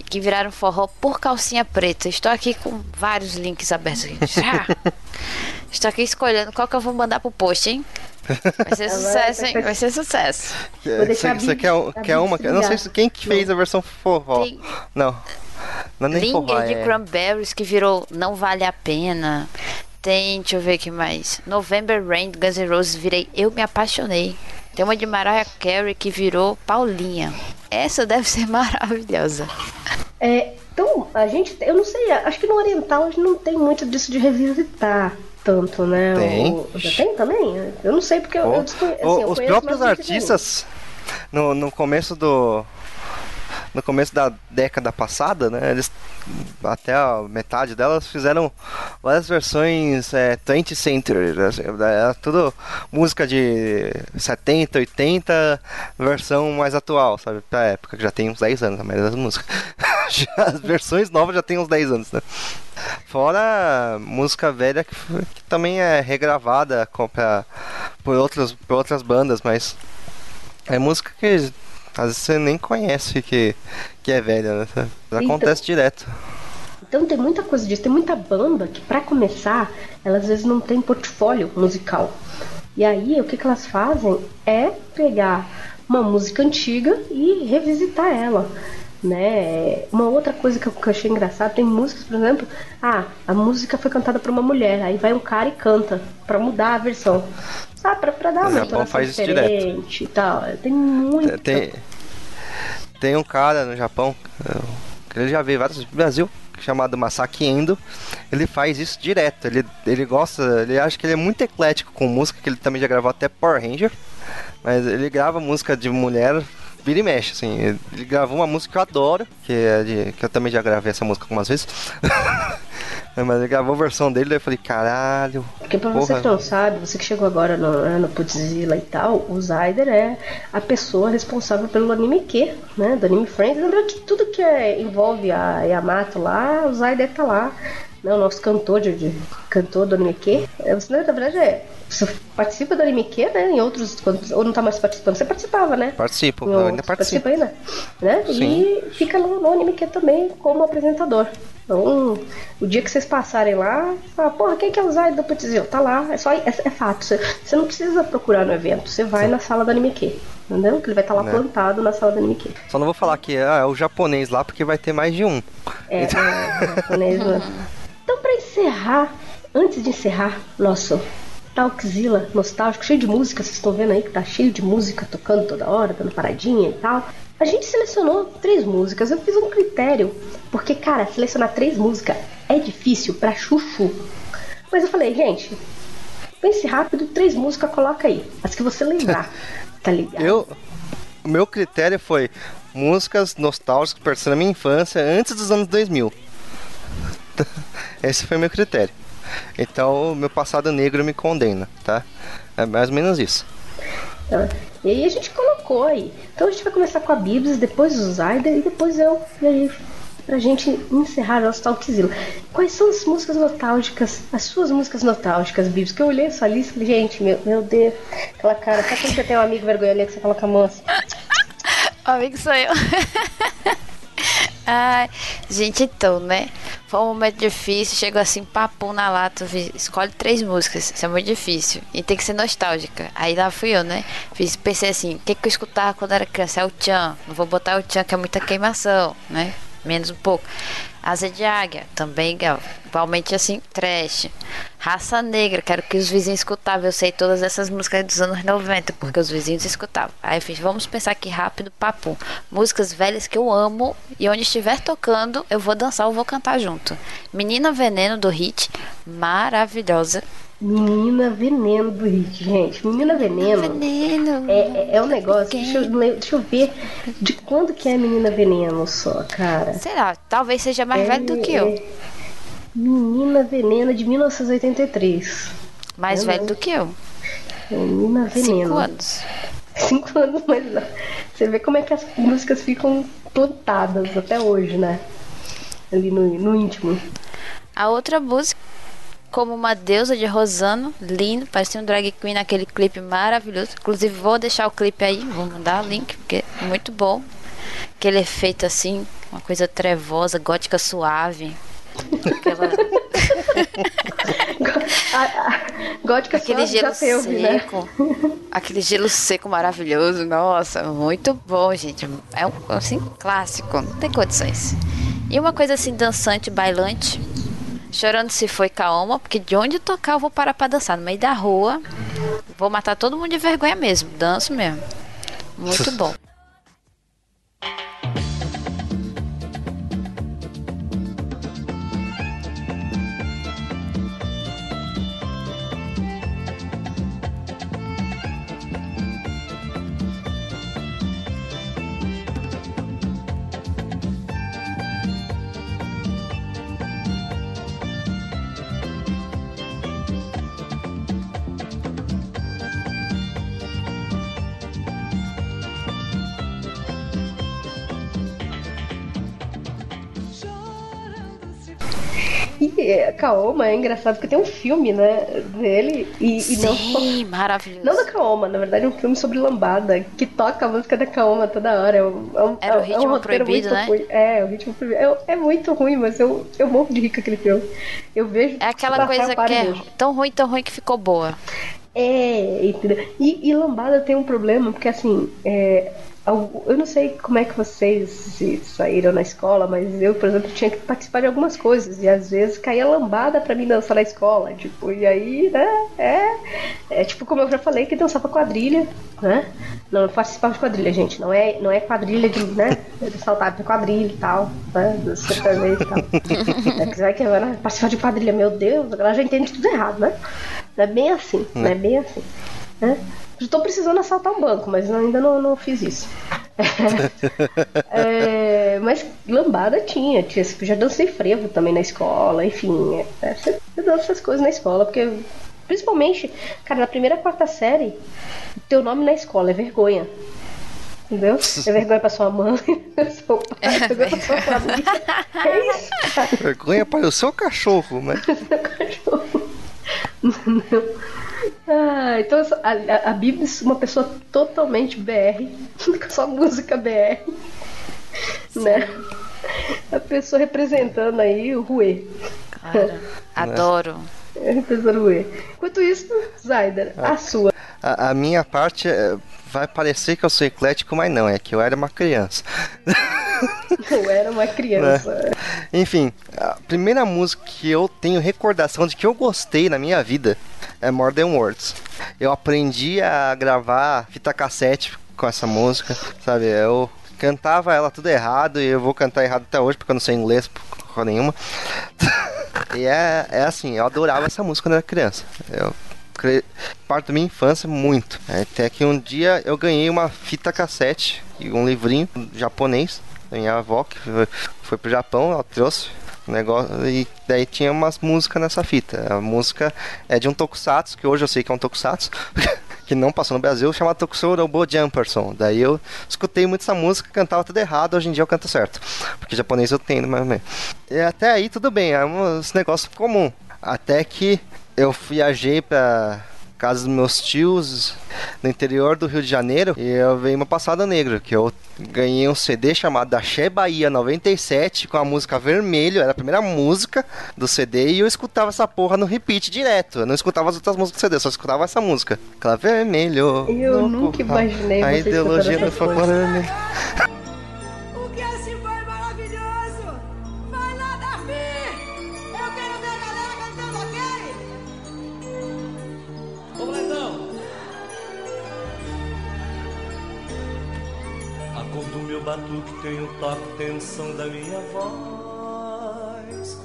Speaker 4: que viraram forró por calcinha preta. Estou aqui com vários links abertos. <laughs> Estou aqui escolhendo qual que eu vou mandar pro post, hein? Vai ser <laughs> sucesso, hein? Vai ser sucesso.
Speaker 3: Deixar a
Speaker 2: Você quer, quer uma? Não sei se quem que fez a versão forró.
Speaker 4: Tem-
Speaker 2: Não. Não é nem forró,
Speaker 4: Linger de
Speaker 2: é...
Speaker 4: Cranberries que virou Não Vale a Pena. Tem, deixa eu ver aqui mais. November Rain do Guns N' Roses virei Eu Me Apaixonei. Tem uma de Mariah Carey que virou Paulinha. Essa deve ser <laughs> maravilhosa.
Speaker 3: É, então, a gente, eu não sei, acho que no Oriental a gente não tem muito disso de revisitar tanto, né?
Speaker 2: Tem.
Speaker 3: O- já tem também? Eu não sei porque eu, eu, desconhe- assim,
Speaker 2: O-
Speaker 3: eu
Speaker 2: os próprios artistas no, no começo do. No começo da década passada, né? Eles até a metade delas fizeram várias versões é, 20th Century. né, assim, Era tudo música de 70, 80, versão mais atual, sabe? Pra época, que já tem uns 10 anos a maioria das músicas. <laughs> As versões novas já tem uns 10 anos, né? Fora música velha que, que também é regravada pra- por, outras, por outras bandas, mas é música que às vezes você nem conhece que, que é velha, né? Acontece direto.
Speaker 3: Então tem muita coisa disso, tem muita banda que pra começar, elas às vezes não tem portfólio musical. E aí o que, que elas fazem é pegar uma música antiga e revisitar ela. Né? Uma outra coisa que eu, que eu achei engraçado, tem músicas, por exemplo, ah, a música foi cantada por uma mulher, aí vai um cara e canta pra mudar a versão. Ah, pra, pra dar uma
Speaker 2: Japão
Speaker 3: entonação
Speaker 2: isso direto.
Speaker 3: diferente e tal. Tem muito.
Speaker 2: Tem, tem um cara no Japão, que ele já veio vários no Brasil, chamado Masaki Endo. Ele faz isso direto. Ele, ele gosta, ele acha que ele é muito eclético com música, que ele também já gravou até Power Ranger. Mas ele grava música de mulher, vira e mexe, assim. Ele, gravou uma música que eu adoro, que é de. que eu também já gravei essa música algumas vezes. <laughs> Mas ele gravou a versão dele, daí eu falei, caralho.
Speaker 3: Porque pra você
Speaker 2: porra.
Speaker 3: que não sabe, você que chegou agora no, né, no Putzilla e tal, o Zyder é a pessoa responsável pelo anime Q, né? Do anime Friends. Lembra que tudo que é- envolve a Yamato lá, o Zyder tá lá. Né, o nosso cantor de, de- cantor do anime Q. É, Você, na verdade, é. Você participa do anime Q, né? Em outros. Quando, ou não tá mais participando? Você participava, né?
Speaker 2: Participo,
Speaker 3: Em
Speaker 2: eu ainda participo.
Speaker 3: participa ainda. Né? E fica no, no anime Q também como apresentador. Então, o dia que vocês passarem lá, fala, porra, quem que é o Zay do Putzil? Tá lá, é só é, é fato. Você, você não precisa procurar no evento, você vai na sala do anime Q. Entendeu? Que ele vai estar lá
Speaker 2: Né.
Speaker 3: plantado na sala do anime Q.
Speaker 2: Só não vou falar que ah, é o japonês lá, porque vai ter mais de um.
Speaker 3: É, é, é japonês, né? <laughs> Então, pra encerrar, antes de encerrar nosso Talkzilla nostálgico, cheio de música, vocês estão vendo aí que tá cheio de música tocando toda hora, dando paradinha e tal. A gente selecionou três músicas, eu fiz um critério, porque, cara, selecionar três músicas é difícil pra chuchu. Mas eu falei, gente, pense rápido, três músicas, coloca aí, as que você lembrar, <laughs> tá ligado?
Speaker 2: Eu, o meu critério foi músicas nostálgicas pertencendo à minha infância antes dos anos 2000. <laughs> Esse foi meu critério. Então, o meu passado negro me condena, tá? É mais ou menos isso.
Speaker 3: Tá? E aí a gente colocou aí. Então a gente vai começar com a Bibs, depois o Zyder e depois eu. E aí, pra gente encerrar nosso Talkzilla. Quais são as músicas nostálgicas, as suas músicas nostálgicas, Bibs? Que eu olhei essa lista e falei, gente, meu, meu Deus, aquela cara. Sabe quando você tem um amigo vergonha ali que você coloca a mão assim? <laughs>
Speaker 4: O amigo sou eu. <laughs> Ai, gente, então, né? Foi um momento difícil, chegou assim, papo na lata, escolhe três músicas, isso é muito difícil. E tem que ser nostálgica. Aí lá fui eu, né? Fiz, pensei assim, o que, que eu escutava quando era criança? É o Tchan. Não vou botar o Tchan, que é muita queimação, né? Menos um pouco. Asa de Águia, também, igualmente assim, trash. Raça Negra, quero que os vizinhos escutavam. Eu sei todas essas músicas dos anos 90, porque os vizinhos escutavam. Aí eu fiz, vamos pensar aqui rápido, papo. Músicas velhas que eu amo e onde estiver tocando, eu vou dançar ou vou cantar junto. Menina Veneno do Hit, maravilhosa.
Speaker 3: Menina Veneno do Hit, gente. Menina Veneno.
Speaker 4: Veneno.
Speaker 3: É, é, é um negócio, deixa eu, deixa eu ver de quando que é Menina Veneno só, cara.
Speaker 4: Sei lá, talvez seja mais velho do que eu.
Speaker 3: É, Menina Veneno de 1983.
Speaker 4: Mais
Speaker 3: eu
Speaker 4: velho
Speaker 3: não.
Speaker 4: do que eu.
Speaker 3: É Menina Veneno.
Speaker 4: Cinco anos.
Speaker 3: Cinco anos mais não. Você vê como é que as músicas ficam plantadas até hoje, né? Ali no, no íntimo.
Speaker 4: A outra música, como uma deusa de Rosano, lindo, parecia um drag queen naquele clipe maravilhoso. Inclusive, vou deixar o clipe aí, vou mandar o link, porque é muito bom. Aquele efeito assim, uma coisa trevosa, gótica suave. Aquela, <laughs>
Speaker 3: gótica
Speaker 4: aquele gelo
Speaker 3: teve, né?
Speaker 4: seco. Aquele gelo seco maravilhoso. Nossa, muito bom, gente. É um assim, clássico, não tem condições. E uma coisa assim, dançante, bailante. Chorando se foi Kaoma, porque de onde tocar eu vou parar pra dançar. No meio da rua. Vou matar todo mundo de vergonha mesmo. Danço mesmo. Muito bom.
Speaker 3: Kaoma é engraçado porque tem um filme, né, dele e, e não
Speaker 4: Sim, maravilhoso.
Speaker 3: Não da Kaoma, na verdade é um filme sobre lambada, que toca a música da Kaoma toda hora. É um, é um,
Speaker 4: Era o
Speaker 3: é um
Speaker 4: Ritmo Proibido,
Speaker 3: muito
Speaker 4: né?
Speaker 3: ruim. É, o ritmo proibido. É, é muito ruim, mas eu, eu morro de rir com aquele filme. Eu vejo.
Speaker 4: É aquela coisa que é
Speaker 3: vejo.
Speaker 4: tão ruim, tão ruim que ficou boa.
Speaker 3: É, entendeu? E, e lambada tem um problema, porque assim, é, eu não sei como é que vocês saíram na escola, mas eu, por exemplo, tinha que participar de algumas coisas, e às vezes caía lambada pra mim dançar na escola, tipo, e aí, né, é, é tipo como eu já falei, que dançava quadrilha, né? Não, eu participava de quadrilha, gente, não é, não é quadrilha de, né, de saltar de quadrilha e tal, né, do sertanejo e tal. <laughs> É que vai que vai participar de quadrilha, meu Deus, ela já entende tudo errado, né? Não é bem assim, não é bem assim. Né? Estou precisando assaltar um banco, mas ainda não, não fiz isso. <laughs> É, mas lambada tinha, tinha, já dancei frevo também na escola, enfim, é, você você dança essas coisas na escola, porque principalmente, cara, na primeira quarta série, teu nome na escola é vergonha. Entendeu? É vergonha pra sua mãe, <laughs> seu pai, é vergonha pra sua família. É isso, cara.
Speaker 2: Vergonha para o seu cachorro, né?
Speaker 3: Ah, então eu sou- a, a, a Bíblia é uma pessoa totalmente BR, com <laughs> só música BR, né? A pessoa representando aí o Rue.
Speaker 4: Cara, adoro.
Speaker 3: Rue. Enquanto isso, Zaider, a sua.
Speaker 2: A, a minha parte é, vai parecer que eu sou eclético, mas não, é que eu era uma criança. <laughs>
Speaker 3: Eu era uma criança.
Speaker 2: Enfim, a primeira música que eu tenho recordação de que eu gostei na minha vida é More Than Words. Eu aprendi a gravar fita cassete com essa música, sabe? Eu cantava ela tudo errado e eu vou cantar errado até hoje porque eu não sei inglês porra nenhuma. <laughs> e é, é assim, eu adorava essa música quando era criança. Eu parte da minha infância muito. Até que um dia eu ganhei uma fita cassete e um livrinho japonês da minha avó que foi pro Japão, ela trouxe o negócio e daí tinha umas músicas nessa fita. A música é de um tokusatsu, que hoje eu sei que é um tokusatsu. <laughs> Que não passou no Brasil, chamado Tokusou Robo Jumperson. Daí eu escutei muito essa música, cantava tudo errado, hoje em dia eu canto certo. Porque japonês eu tenho, mas. E até aí tudo bem, é um negócio comum. Até que eu viajei pra casa dos meus tios no interior do Rio de Janeiro e eu veio uma passada negra, que eu ganhei um CD chamado Axé Bahia 97 com a música Vermelho, era a primeira música do CD e eu escutava essa porra no repeat direto. Eu não escutava as outras músicas do CD, só escutava essa música. Aquela Vermelho.
Speaker 3: Eu nunca imaginei
Speaker 2: A ideologia do folclore
Speaker 6: meu batuque tem o toque, tem o som da minha voz.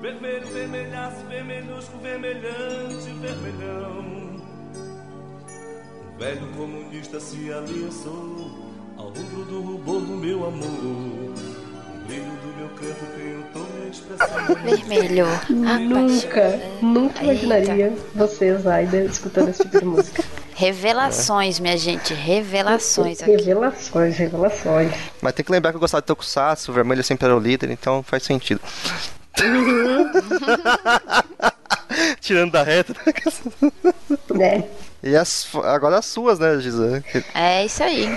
Speaker 6: Vermelho, vermelhaço, vermelhusco, vermelhante, vermelhão. Um velho comunista se aliançou ao rubro do rubor do meu amor.
Speaker 4: Vermelho.
Speaker 3: Nunca, nunca
Speaker 4: Eita.
Speaker 3: imaginaria você, Zaider, escutando esse tipo de música.
Speaker 4: Revelações, minha gente. Revelações aqui.
Speaker 3: Revelações, revelações.
Speaker 2: Mas tem que lembrar que eu gostava de Tokusatsu, o vermelho sempre era o líder, então faz sentido. <laughs> Tirando da reta.
Speaker 3: Né?
Speaker 2: E as, agora as suas, né? Que-
Speaker 4: É isso aí.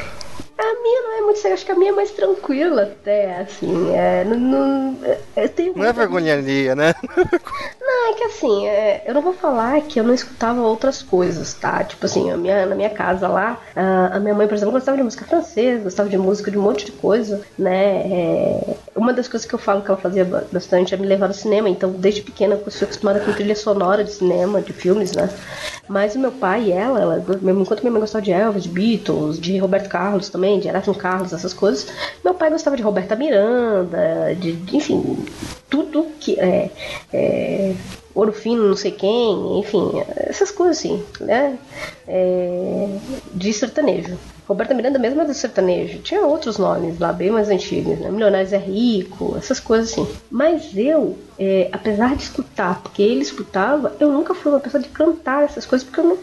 Speaker 3: É séria, acho que a minha é mais tranquila até, assim. É, não, não, eu tenho
Speaker 2: Não é vergonha alheia, né? <laughs>
Speaker 3: Não, é que assim, é, eu não vou falar que eu não escutava outras coisas, tá? Tipo assim, a minha, na minha casa lá, a, a minha mãe, por exemplo, gostava de música francesa, gostava de música de um monte de coisa, né? É, uma das coisas que eu falo que ela fazia ba- bastante é me levar ao cinema, então desde pequena eu fui acostumada com trilha sonora de cinema, de filmes, né? Mas o meu pai e ela, ela enquanto minha mãe gostava de Elvis, de Beatles, de Roberto Carlos também, de Erasmo Carlos, essas coisas, meu pai gostava de Roberta Miranda, de, de- enfim, tudo que é, é, Ouro Fino, não sei quem, enfim, essas coisas assim, né? É, de sertanejo. Roberta Miranda mesmo é do sertanejo. Tinha outros nomes lá, bem mais antigos, né? Milionários é Rico, essas coisas assim. Mas eu, é, apesar de escutar, porque ele escutava, eu nunca fui uma pessoa de cantar essas coisas, porque eu não,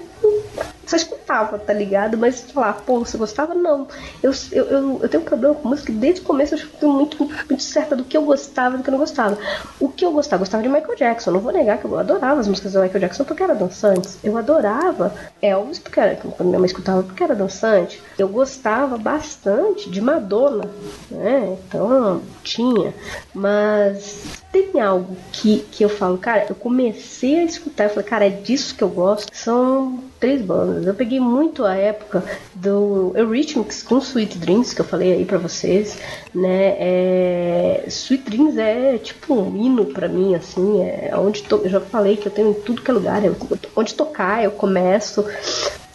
Speaker 3: só escutava, tá ligado? Mas falar, pô, você gostava? Não. Eu, eu, eu, eu tenho um problema com música que desde o começo eu fui muito, muito certa do que eu gostava e do que eu não gostava. O que eu gostava? Gostava de Michael Jackson. Não vou negar que eu adorava as músicas do Michael Jackson porque era dançantes. Eu adorava Elvis porque era, quando minha mãe escutava porque era dançante. Eu gostava bastante de Madonna, né? Então tinha. Mas tem algo que, que eu falo, cara, eu comecei a escutar, eu falei, cara, é disso que eu gosto. São três bandas. Eu peguei muito a época do Eurythmics com Sweet Dreams, que eu falei aí pra vocês, né? É... Sweet Dreams é tipo um hino pra mim, assim, é onde to... eu já falei que eu tenho em tudo que é lugar, é onde tocar eu começo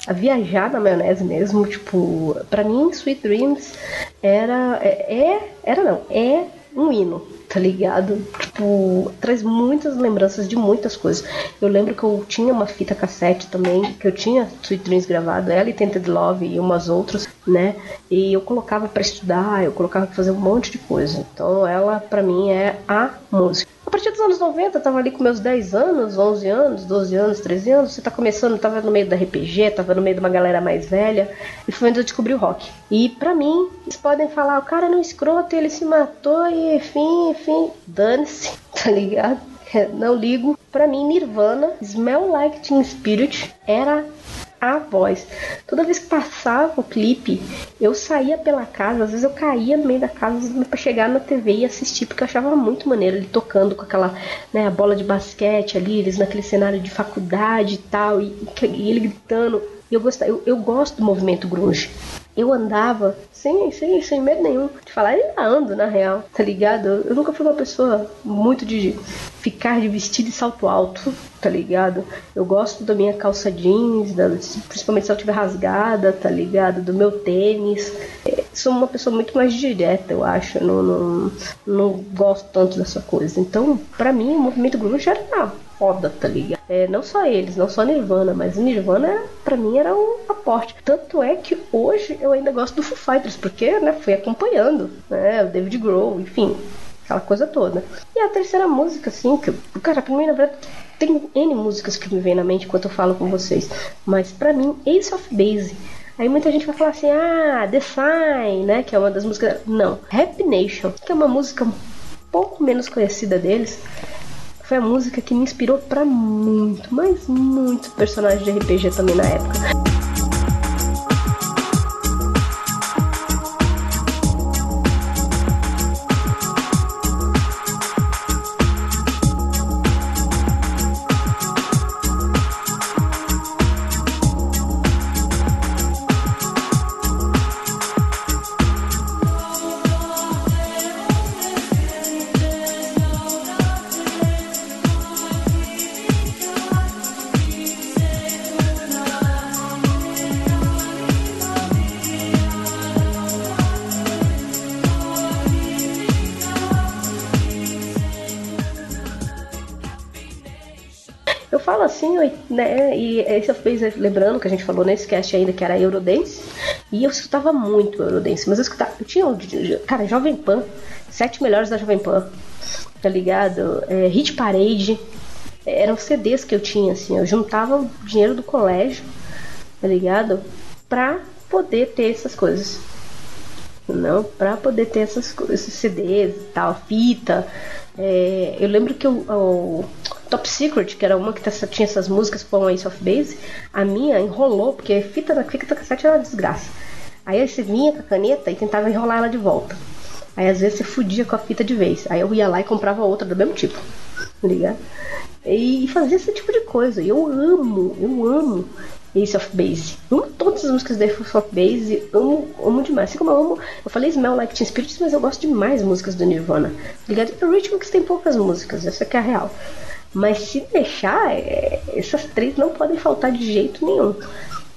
Speaker 3: a viajar na maionese mesmo, tipo, pra mim Sweet Dreams era é, é era não, é um hino, tá ligado? Tipo, traz muitas lembranças de muitas coisas. Eu lembro que eu tinha uma fita cassete também, que eu tinha Sweet Dreams gravado, ela e Tented Love e umas outras, né? E eu colocava para estudar, eu colocava pra fazer um monte de coisa. Então ela, pra mim, é a música. A partir dos anos 90, eu tava ali com meus 10 anos, 11 anos, 12 anos, 13 anos. Você tá começando, tava no meio da RPG, tava no meio de uma galera mais velha. E foi onde eu descobri o rock. E pra mim, eles podem falar, o cara não é escroto, ele se matou e enfim, enfim. Dane-se, <laughs> tá ligado? <laughs> Não ligo. Pra mim, Nirvana, Smell Like Teen Spirit era a voz. Toda vez que passava o clipe, eu saía pela casa, às vezes eu caía no meio da casa para chegar na TV e assistir, porque eu achava muito maneiro ele tocando com aquela né, a bola de basquete ali, eles naquele cenário de faculdade e tal, e, e ele gritando. Eu, gostava, eu, eu gosto do movimento grunge. Eu andava sem, sem, sem medo nenhum de falar, eu ainda ando na real, tá ligado? Eu nunca fui uma pessoa muito de ficar de vestido e salto alto, tá ligado? Eu gosto da minha calça jeans, da, principalmente se ela estiver rasgada, tá ligado? Do meu tênis. É, sou uma pessoa muito mais direta, eu acho. Não, não, não gosto tanto dessa coisa. Então, pra mim, o movimento grunge era foda, tá ligado? É, não só eles, não só Nirvana, mas Nirvana pra mim era um aporte. Tanto é que hoje eu ainda gosto do Foo Fighters, porque né, fui acompanhando, né? O David Grohl, enfim, aquela coisa toda. E a terceira música, assim, que, cara, pra mim, na verdade, tem N músicas que me vem na mente enquanto eu falo com vocês, mas pra mim, Ace of Base. Aí muita gente vai falar assim, ah, The Sign, né, que é uma das músicas... Não, Happy Nation, que é uma música um pouco menos conhecida deles, foi a música que me inspirou pra muito, mas muito personagem de RPG também na época. Né? E esse fez lembrando que a gente falou nesse cast ainda que era Eurodance. E eu escutava muito Eurodance, mas eu escutava. Eu tinha, cara, Jovem Pan, sete melhores da Jovem Pan, tá ligado? É, Hit Parade. Eram CDs que eu tinha, assim. Eu juntava o dinheiro do colégio, tá ligado? Pra poder ter essas coisas. Não, pra poder ter essas, esses CDs e tal, fita. É, eu lembro que o, o, Top Secret, que era uma que tinha essas músicas com Ace of Base, a minha enrolou, porque fita na fita cassete era uma desgraça. Aí você vinha com a caneta e tentava enrolar ela de volta. Aí às vezes você fudia com a fita de vez. Aí eu ia lá e comprava outra do mesmo tipo. Liga? E fazia esse tipo de coisa. Eu amo, eu amo Ace of Base. Amo todas as músicas da Ace of Base, amo, amo demais. Assim como eu amo, eu falei Smell Like Teen Spirit, mas eu gosto demais músicas do Nirvana. Ligado? O Rhythmics tem poucas músicas, essa que é a real. Mas se deixar, é, essas três não podem faltar de jeito nenhum.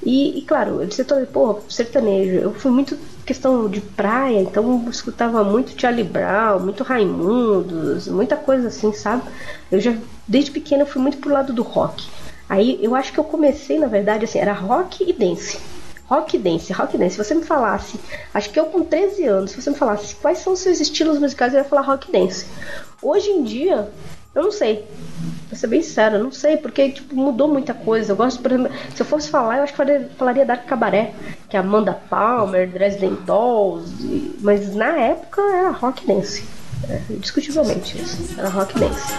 Speaker 3: E, e claro, ele citou, pô, sertanejo. Eu fui muito questão de praia, então escutava muito Charlie Brown, muito Raimundos, muita coisa assim, sabe? Eu já, desde pequena, fui muito pro lado do rock. Aí eu acho que eu comecei, na verdade, assim, era rock e dance. Rock e dance, rock e dance. Se você me falasse, acho que eu com 13 anos, se você me falasse quais são os seus estilos musicais, eu ia falar rock e dance. Hoje em dia, eu não sei. Pra ser bem sincero, eu não sei, porque tipo, mudou muita coisa. Eu gosto, por exemplo, se eu fosse falar, eu acho que falaria, Dark Cabaré, que é Amanda Palmer, Dresden Dolls, e- mas na época era rock dance. É, indiscutivelmente isso. Era rock dance.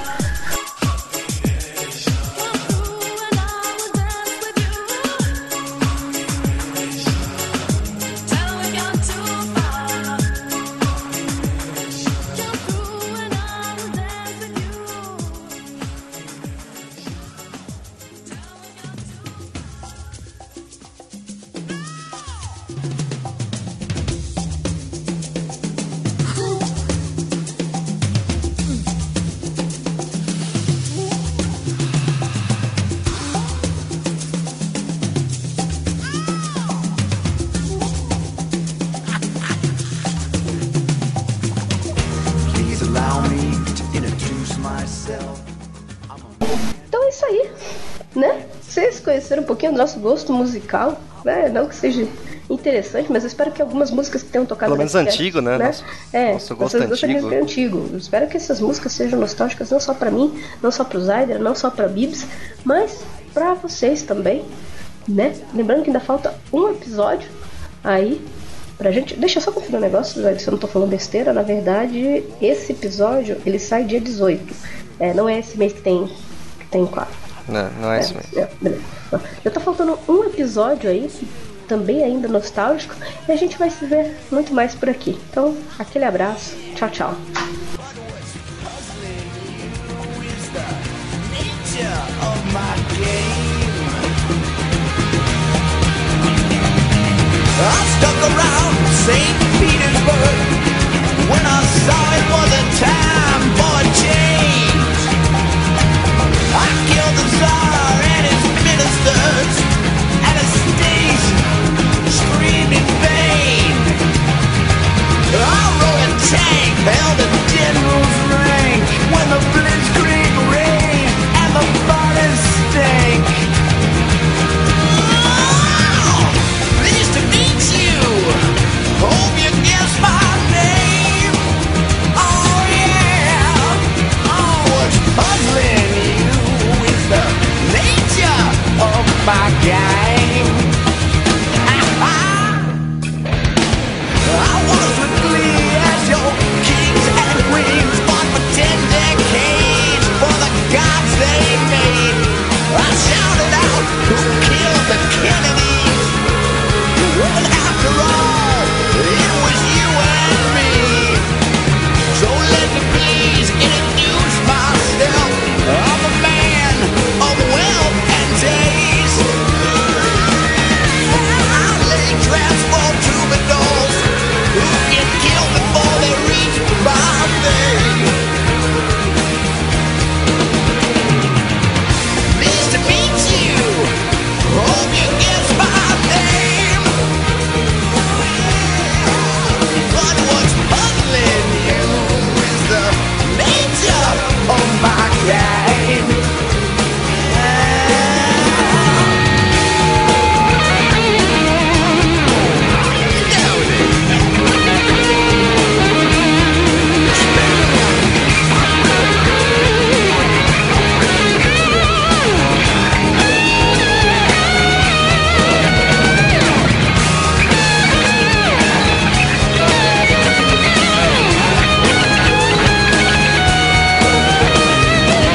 Speaker 3: Pouquinho do nosso gosto musical, né? Não que seja interessante, mas eu espero que algumas músicas que tenham tocado
Speaker 2: Pelo menos antigo, né? Nosso-
Speaker 3: é,
Speaker 2: nosso gosto antigo.
Speaker 3: é antigo. Eu espero que essas músicas sejam nostálgicas não só pra mim, não só pro Zyder, não só pra Bibs, mas pra vocês também, né? Lembrando que ainda falta um episódio aí pra gente. Deixa eu só conferir um negócio, Zyder, se eu não tô falando besteira. Na verdade, esse episódio ele sai dia 18. É, não é esse mês que tem, que tem quatro.
Speaker 2: Não, não é isso mesmo.
Speaker 3: É, beleza. Já tá faltando um episódio aí, também ainda nostálgico, e a gente vai se ver muito mais por aqui. Então, aquele abraço, tchau, tchau.
Speaker 7: I stuck around St. Petersburg when I saw it was a town. held